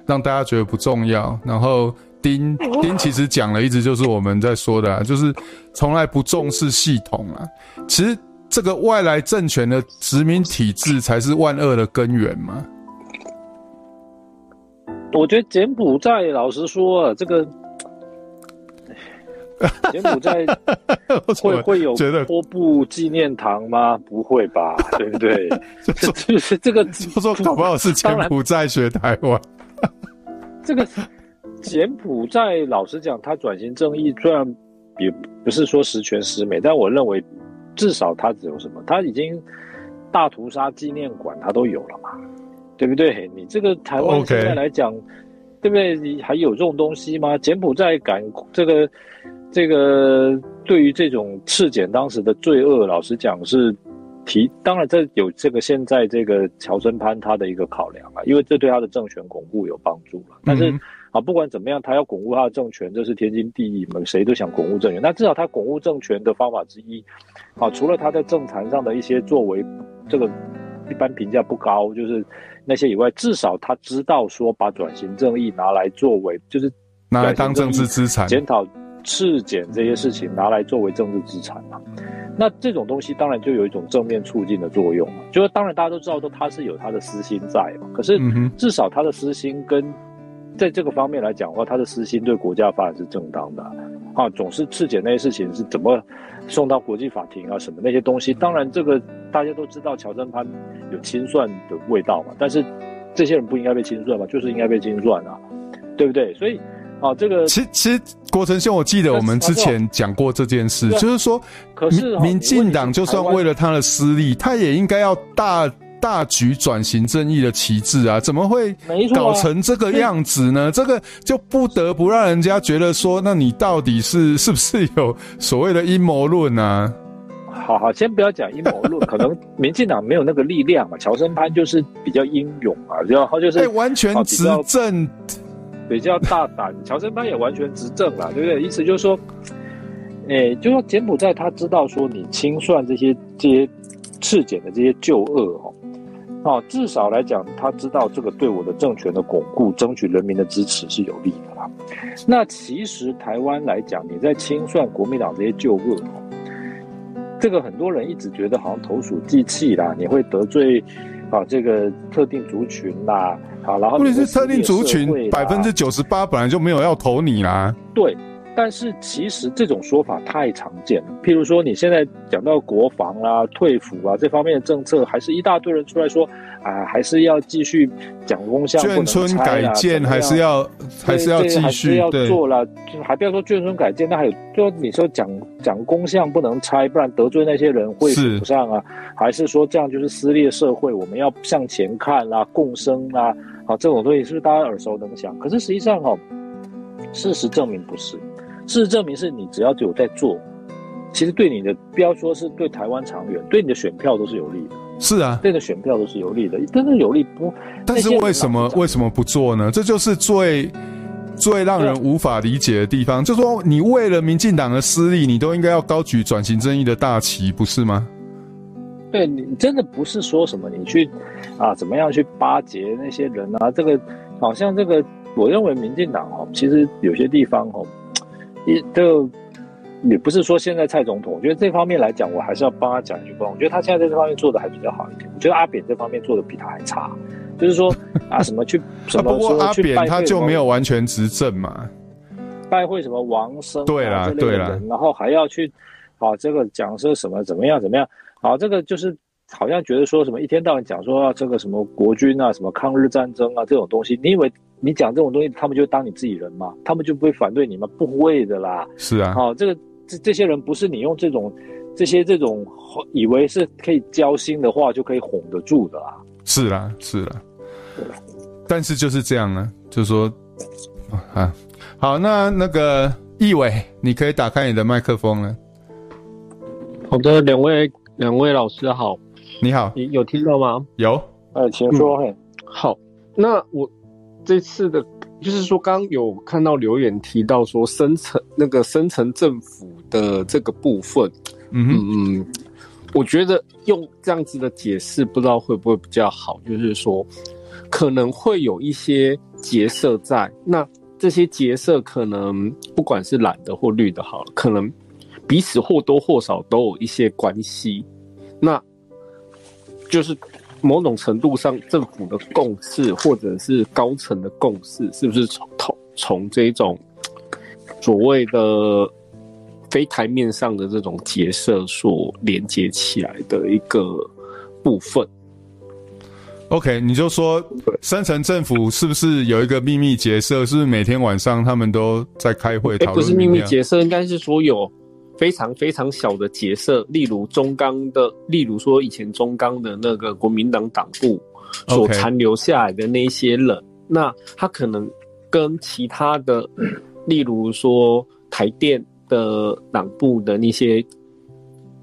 让大家觉得不重要，然后。丁丁其实讲了一直就是我们在说的，啊，就是从来不重视系统啊。其实这个外来政权的殖民体制才是万恶的根源嘛。我觉得柬埔寨，老实说啊，这个 柬埔寨会会有波布纪念堂吗？不会吧，对不对？就是这个，就说搞不好是柬埔寨学台湾，这个。柬埔寨老实讲，他转型正义虽然也不是说十全十美，但我认为至少他只有什么，他已经大屠杀纪念馆他都有了嘛，对不对？你这个台湾现在来讲.对不对？你还有这种东西吗？柬埔寨敢这个这个对于这种赤柬当时的罪恶，老实讲是提，当然这有这个现在这个乔森潘他的一个考量啊，因为这对他的政权巩固有帮助了，但是。嗯啊，不管怎么样，他要巩固他的政权，这是天经地义嘛，谁都想巩固政权。那至少他巩固政权的方法之一，啊，除了他在政坛上的一些作为，这个一般评价不高，就是那些以外，至少他知道说把转型正义拿来作为，就是拿来当政治资产，检讨赤检这些事情拿来作为政治资产嘛。那这种东西当然就有一种正面促进的作用嘛。就是当然大家都知道说他是有他的私心在嘛，可是至少他的私心跟在这个方面来讲的话，他的私心对国家发展是正当的，啊，总是赤检那些事情是怎么送到国际法庭啊，什么那些东西，当然这个大家都知道，乔振潘有清算的味道嘛，但是这些人不应该被清算嘛，就是应该被清算啊，对不对？所以啊，这个其实其实国成兄，我记得我们之前讲过这件事，就是说，可是民进党就算为了他的私利，他也应该要大。大局转型正义的旗帜啊，怎么会搞成这个样子呢？这个就不得不让人家觉得说，那你到底是 是不是有所谓的阴谋论呢？好好，先不要讲阴谋论，可能民进党没有那个力量嘛。乔生潘就是比较英勇啊，然后就是、欸、完全执政，比较大胆。乔生潘也完全执政了，对不对？意思就是说，哎、欸，就说柬埔寨他知道说你清算这些这些赤柬的这些旧恶哦。哦，至少来讲，他知道这个对我的政权的巩固、争取人民的支持是有利的啦。那其实台湾来讲，你在清算国民党这些旧恶，这个很多人一直觉得好像投鼠忌器啦，你会得罪啊这个特定族群啦，啊，然后问题是特定族群百分之九十八本来就没有要投你啦。对。但是其实这种说法太常见了，譬如说你现在讲到国防啊、退服啊这方面的政策，还是一大堆人出来说啊，还是要继续讲公项，眷村改建还是要还是要继续要做了，就还不要说眷村改建，那还有就你说讲讲公项不能拆，不然得罪那些人会补上啊，还是说这样就是撕裂社会？我们要向前看啊，共生啊，啊这种东西是不是大家耳熟能详？可是实际上哦，事实证明不是。事实证明是你只要有在做，其实对你的不要说是对台湾长远，对你的选票都是有利的。是啊，对你的选票都是有利的，真的有利不？但是为什么为什么不做呢？这就是最最让人无法理解的地方。就是说你为了民进党的私利，你都应该要高举转型正义的大旗，不是吗？对，你真的不是说什么你去啊怎么样去巴结那些人啊？这个好像这个，我认为民进党哦，其实有些地方哦。也就也不是说现在蔡总统，我觉得这方面来讲，我还是要帮他讲一句话。我觉得他现在在这方面做的还比较好一点。我觉得阿扁这方面做的比他还差，就是说 啊，什么去什么说阿扁他就没有完全执政嘛，拜会什么王生、啊、对啦对啦，然后还要去啊这个讲说什么怎么样怎么样，好这个就是好像觉得说什么一天到晚讲说、啊、这个什么国军啊什么抗日战争啊这种东西，你以为？你讲这种东西，他们就当你自己人吗？他们就不会反对你吗？不会的啦。是啊。好、哦，这个这这些人不是你用这种这些这种以为是可以交心的话就可以哄得住的啦。是啦，是啦。但是就是这样啊，就是说啊，好，那那个易伟，你可以打开你的麦克风了。好的，两位两位老师好，你好，你有听到吗？有，哎，请说。嗯、好，那我这次的，就是说刚刚有看到留言提到说深层那个深层政府的这个部分，嗯嗯，我觉得用这样子的解释，不知道会不会比较好，就是说可能会有一些结社在，那这些结社可能不管是蓝的或绿的，好了，可能。彼此或多或少都有一些关系，那就是某种程度上政府的共识，或者是高层的共识，是不是从从从这种所谓的非台面上的这种结社所连接起来的一个部分？OK，你就说深层政府是不是有一个秘密结社？是不是每天晚上他们都在开会讨论？不是秘密结社，应该是说有。非常非常小的角色，例如中钢的，例如说以前中钢的那个国民党党部所残留下来的那些人，Okay. 那他可能跟其他的，例如说台电的党部的那些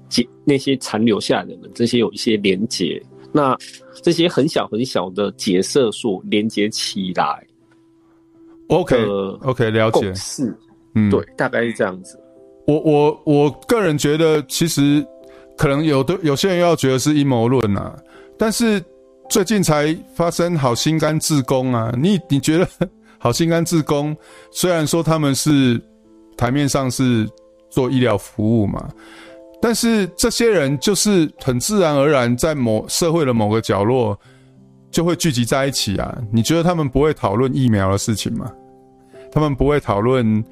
结那些残留下来的人，这些有一些连结，那这些很小很小的角色所连接起来，OK OK 了解是，嗯，对，大概是这样子。我我我个人觉得，其实可能有的有些人要觉得是阴谋论啊，但是最近才发生好心肝自宫啊，你你觉得 好心肝自宫虽然说他们是台面上是做医疗服务嘛，但是这些人就是很自然而然在某社会的某个角落就会聚集在一起啊，你觉得他们不会讨论疫苗的事情吗？他们不会讨论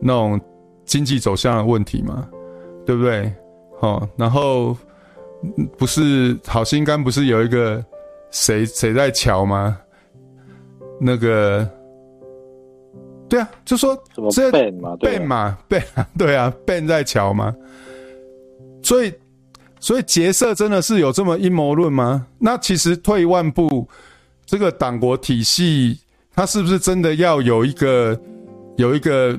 那种。经济走向的问题嘛，对不对？哦，然后不是好心肝，不是有一个谁谁在瞧吗？那个，对啊，就说这 Ben 嘛，Ben 对啊，Ben 在瞧嘛？所以，所以结社真的是有这么阴谋论吗？那其实退一万步，这个党国体系，它是不是真的要有一个有一个？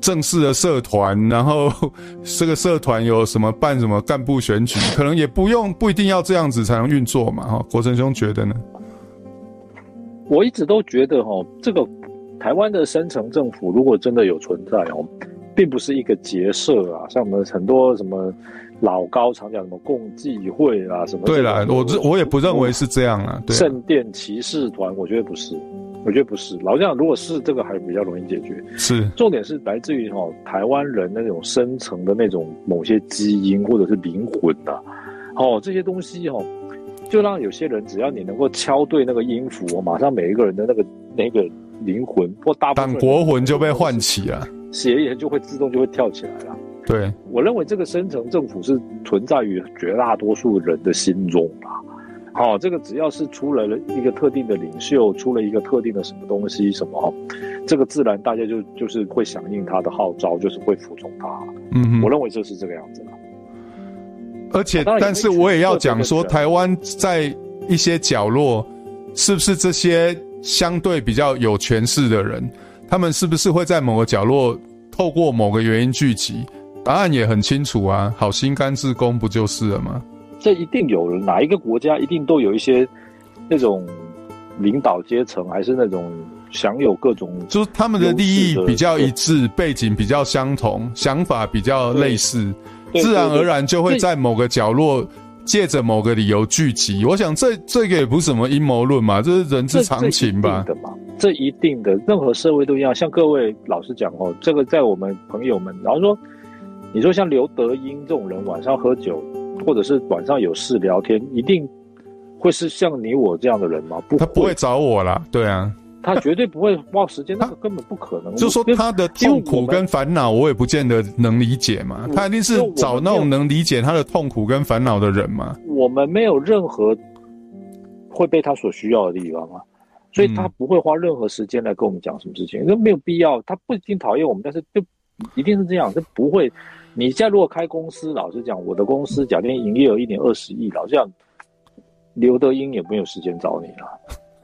正式的社团，然后 这个社团有什么办什么干部选举，可能也不用不一定要这样子才能运作嘛？哈，国成兄觉得呢？我一直都觉得哈，这个台湾的深层政府如果真的有存在哦，并不是一个结社啊，像我们很多什么老高常讲什么共济会啊什么。对啦，我我也不认为是这样啊。圣殿骑士团，我觉得不是。我觉得不是，老实讲，如果是这个还比较容易解决。是，重点是来自于哈台湾人那种深层的那种某些基因或者是灵魂呐、啊，哦这些东西哦，就让有些人只要你能够敲对那个音符，马上每一个人的那个那个灵魂或大部分党国魂就被唤起了，血液就会自动就会跳起来了。对，我认为这个深层政府是存在于绝大多数人的心中啊。好，这个只要是出了一个特定的领袖，出了一个特定的什么东西，什么，这个自然大家就就是会响应他的号召，就是会服从他。嗯，我认为就是这个样子。而且，但是我也要讲说，台湾在一些角落，是不是这些相对比较有权势的人，他们是不是会在某个角落透过某个原因聚集？答案也很清楚啊，好心肝自宫不就是了吗？这一定有哪一个国家一定都有一些那种领导阶层，还是那种享有各种，就是他们的利益比较一致，背景比较相同，想法比较类似，自然而然就会在某个角落借着某个理由聚集。我想这这个也不是什么阴谋论嘛，这是人之常情吧？的嘛，这一定的，任何社会都一样。像各位老师讲哦，这个在我们朋友们，然后说，你说像刘德英这种人晚上喝酒。或者是晚上有事聊天，一定会是像你我这样的人吗？不，他不会找我啦。对啊，他绝对不会花时间，那个根本不可能。就说他的痛苦跟烦恼，我也不见得能理解嘛。他一定是找那种能理解他的痛苦跟烦恼的人嘛。我们没有任何会被他所需要的地方啊，所以他不会花任何时间来跟我们讲什么事情，那、嗯、没有必要。他不一定讨厌我们，但是就一定是这样，他不会。你现在如果开公司，老实讲，我的公司假定营业额一年二十亿，老实讲，刘德英也没有时间找你了。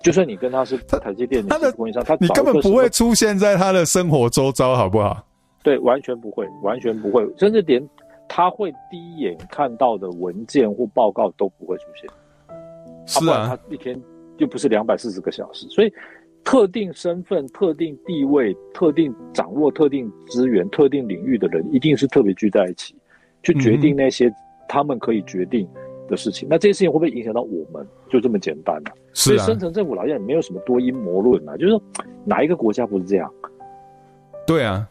就算你跟他是台积电，他的供应商，他你根本不会出现在他的生活周遭，好不好？对，完全不会，完全不会，甚至连他会第一眼看到的文件或报告都不会出现。是啊，他一天又不是两百四十个小时，所以特定身份、特定地位、特定掌握特定资源、特定领域的人，一定是特别聚在一起，去决定那些他们可以决定的事情。嗯、那这些事情会不会影响到我们？就这么简单啊。是啊，所以深层政府老实讲也没有什么多阴谋论啊，就是说哪一个国家不是这样？对啊，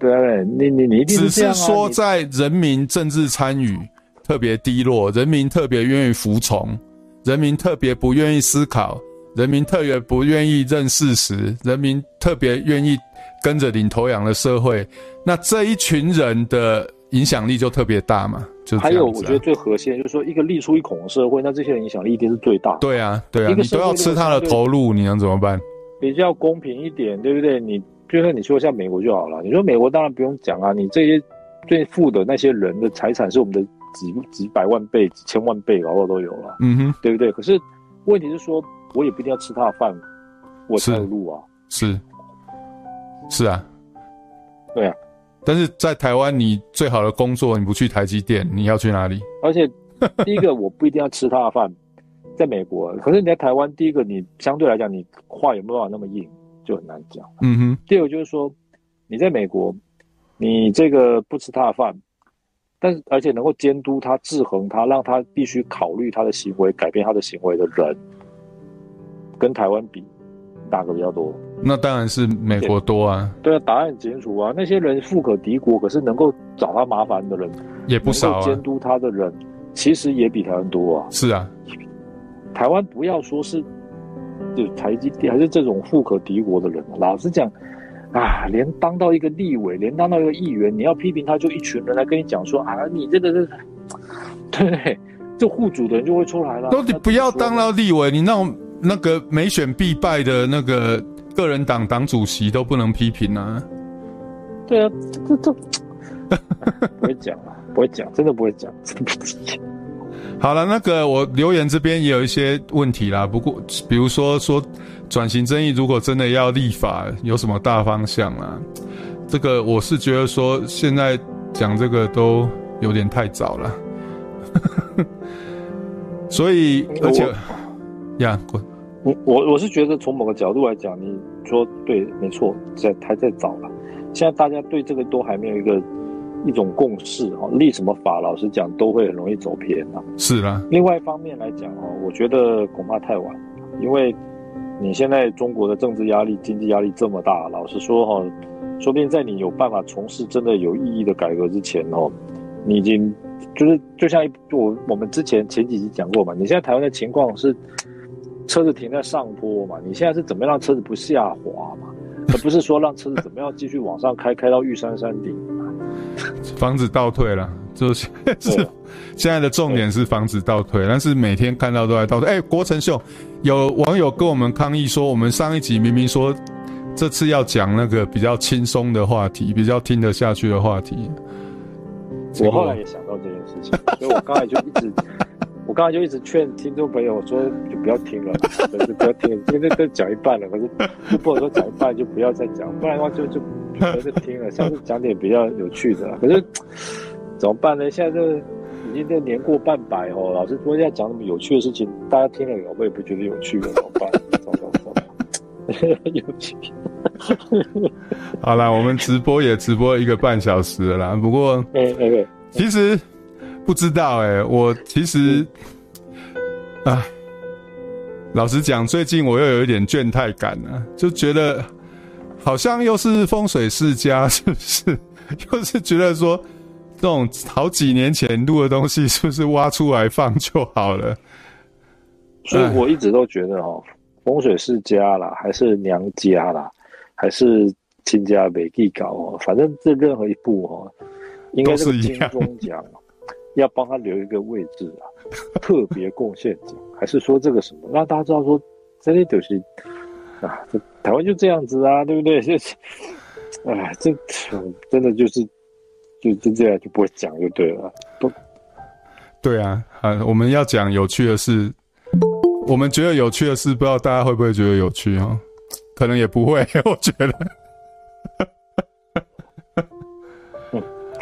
对啊，你你你一定只是说在人民政治参与特别低落，人民特别愿意服从，人民特别不愿意思考，人民特别不愿意认事实，人民特别愿意跟着领头羊的社会，那这一群人的影响力就特别大嘛。就啊、还有，我觉得最核心的就是说，一个立出一孔的社会，那这些人影响力一定是最大的。对啊，对啊，你都要吃他的投入，你能怎么办？比较公平一点，对不对？你就说你说像美国就好了。你说美国当然不用讲啊，你这些最富的那些人的财产是我们的几几百万倍、几千万倍，然后都有了。嗯哼，对不对？可是问题是说，我也不一定要吃他的饭，我才有路啊。是，是啊，对啊。但是在台湾，你最好的工作，你不去台积电，你要去哪里？而且，第一个我不一定要吃他的饭，在美国。可是你在台湾，第一个你相对来讲，你话有没有办法那么硬，就很难讲。嗯哼。第二个就是说，你在美国，你这个不吃他的饭，但是而且能够监督他、制衡他，让他必须考虑他的行为、改变他的行为的人，跟台湾比，哪个比较多？那当然是美国多啊！对，啊，答案很清楚啊。那些人富可敌国，可是能够找他麻烦的人也不少啊。监督他的人其实也比台湾多啊。是啊，台湾不要说是就台积电，还是这种富可敌国的人。老实讲啊，连当到一个立委，连当到一个议员，你要批评他，就一群人来跟你讲说啊，你这个是，对不对？这护主的人就会出来了。那你不要当到立委，你那种那个没选必败的那个。个人党党主席都不能批评啊？对啊，这这 不会讲啊，不会讲，真的不会讲，真的不会讲。好了，那个我留言这边也有一些问题啦。不过，比如说说转型正义，如果真的要立法，有什么大方向啊？这个我是觉得说现在讲这个都有点太早了。所以，而且呀，滚。我我我是觉得从某个角度来讲，你说对，没错，在还在早了。现在大家对这个都还没有一个一种共识哈，立什么法，老实讲都会很容易走偏啊。是啦。另外一方面来讲哦，我觉得恐怕太晚，因为你现在中国的政治压力、经济压力这么大，老实说哈，说不定在你有办法从事真的有意义的改革之前哦，你已经就是就像我我们之前前几集讲过嘛，你现在台湾的情况是。车子停在上坡嘛？你现在是怎么样让车子不下滑嘛？而不是说让车子怎么样继续往上开，开到玉山山顶，防止倒退了。就是是现在的重点是防止倒退，但是每天看到都在倒退。哎、欸，国成兄，有网友跟我们抗议说，我们上一集明明说这次要讲那个比较轻松的话题，比较听得下去的话题。我后来也想到这件事情，所以我刚才就一直。我刚才就一直劝听众朋友说，就不要听了，就不要听了，今天都讲一半了，可是就不能说讲一半就不要再讲，不然的话就就不要再听了。下次讲点比较有趣的，可是怎么办呢？现在这已经这年过半百哦，老师说要讲什么有趣的事情，大家听了以后我也不觉得有趣了，怎么办？糟糕糟糕，有趣。好啦，我们直播也直播一个半小时了啦，不过，嗯嗯，其实。不知道哎、欸，我其实，啊，老实讲，最近我又有一点倦怠感了，就觉得好像又是风水世家，是不是？又是觉得说，这种好几年前录的东西，是不是挖出来放就好了？所以我一直都觉得哦，风水世家啦，还是娘家啦，还是亲家北地搞哦，反正这任何一步哦，应该是金钟奖。要帮他留一个位置啊，特别贡献奖，还是说这个什么，让大家知道说，这里就是啊，这台湾就这样子啊，对不对？就是，哎，这真的就是就就这样就不会讲就对了。不，对啊，啊，我们要讲有趣的事，我们觉得有趣的事，不知道大家会不会觉得有趣哈？可能也不会，我觉得。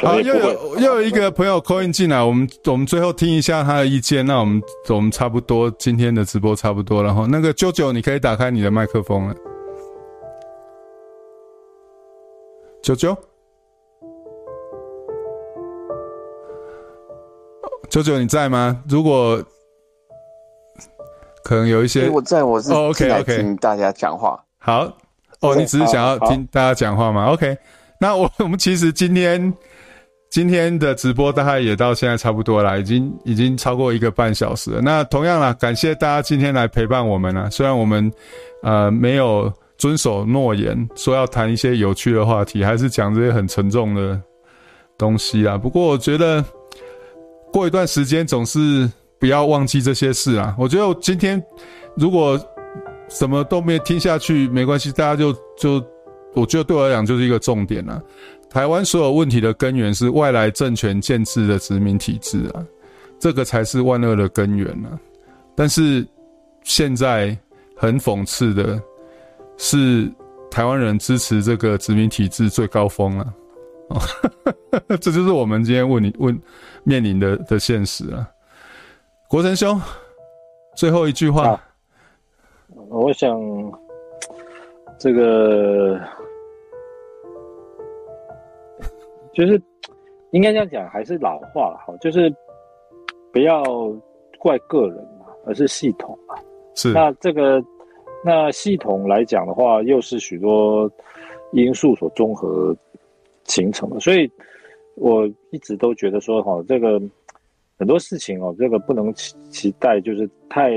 好，又有又有一个朋友 call in 进来，我们我们最后听一下他的意见。那我们我们差不多今天的直播差不多了哈。那个啾啾，你可以打开你的麦克风了。啾啾，啾啾你在吗？如果可能有一些，我在，我是 OK OK 听大家讲话。好，哦，你只是想要听大家讲话吗？OK，那我我们其实今天。今天的直播大概也到现在差不多了，已经已经超过一个半小时了。那同样啦，感谢大家今天来陪伴我们了。虽然我们呃没有遵守诺言，说要谈一些有趣的话题，还是讲这些很沉重的东西啊。不过我觉得过一段时间总是不要忘记这些事啊。我觉得今天如果什么都没听下去，没关系，大家就就我觉得对我来讲就是一个重点了。台湾所有问题的根源是外来政权建制的殖民体制啊，这个才是万恶的根源啊。但是现在很讽刺的是，台湾人支持这个殖民体制最高峰了啊，这就是我们今天问你问面临的的现实啊。国成兄，最后一句话，我想这个。就是应该这样讲，还是老话哈，就是不要怪个人嘛，而是系统嘛。是。那这个那系统来讲的话，又是许多因素所综合形成的。所以我一直都觉得说哈，这个很多事情哦，这个不能期期待就是太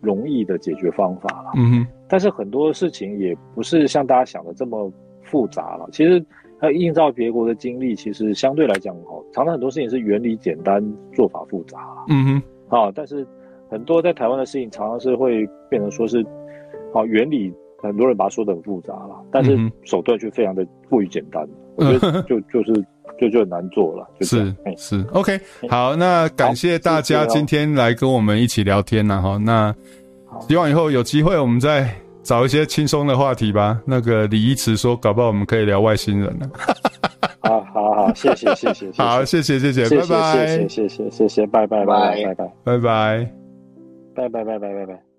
容易的解决方法了。嗯哼。但是很多事情也不是像大家想的这么复杂了。其实。那映照别国的经历，其实相对来讲，哦，常常很多事情是原理简单，做法复杂。嗯哼，啊，但是很多在台湾的事情，常常是会变成说是，啊，原理很多人把它说的很复杂了，但是手段却非常的过于简单。嗯、我觉得 就就是就就很难做了。就是是 OK，好，那感谢大家今天来跟我们一起聊天了哈。那希望以后有机会我们再。找一些轻松的话题吧。那个李一慈说，搞不好我们可以聊外星人了。好好好，谢谢谢谢，好谢谢谢谢，拜拜，谢谢谢谢谢谢，拜拜拜拜拜拜拜拜拜拜拜拜拜。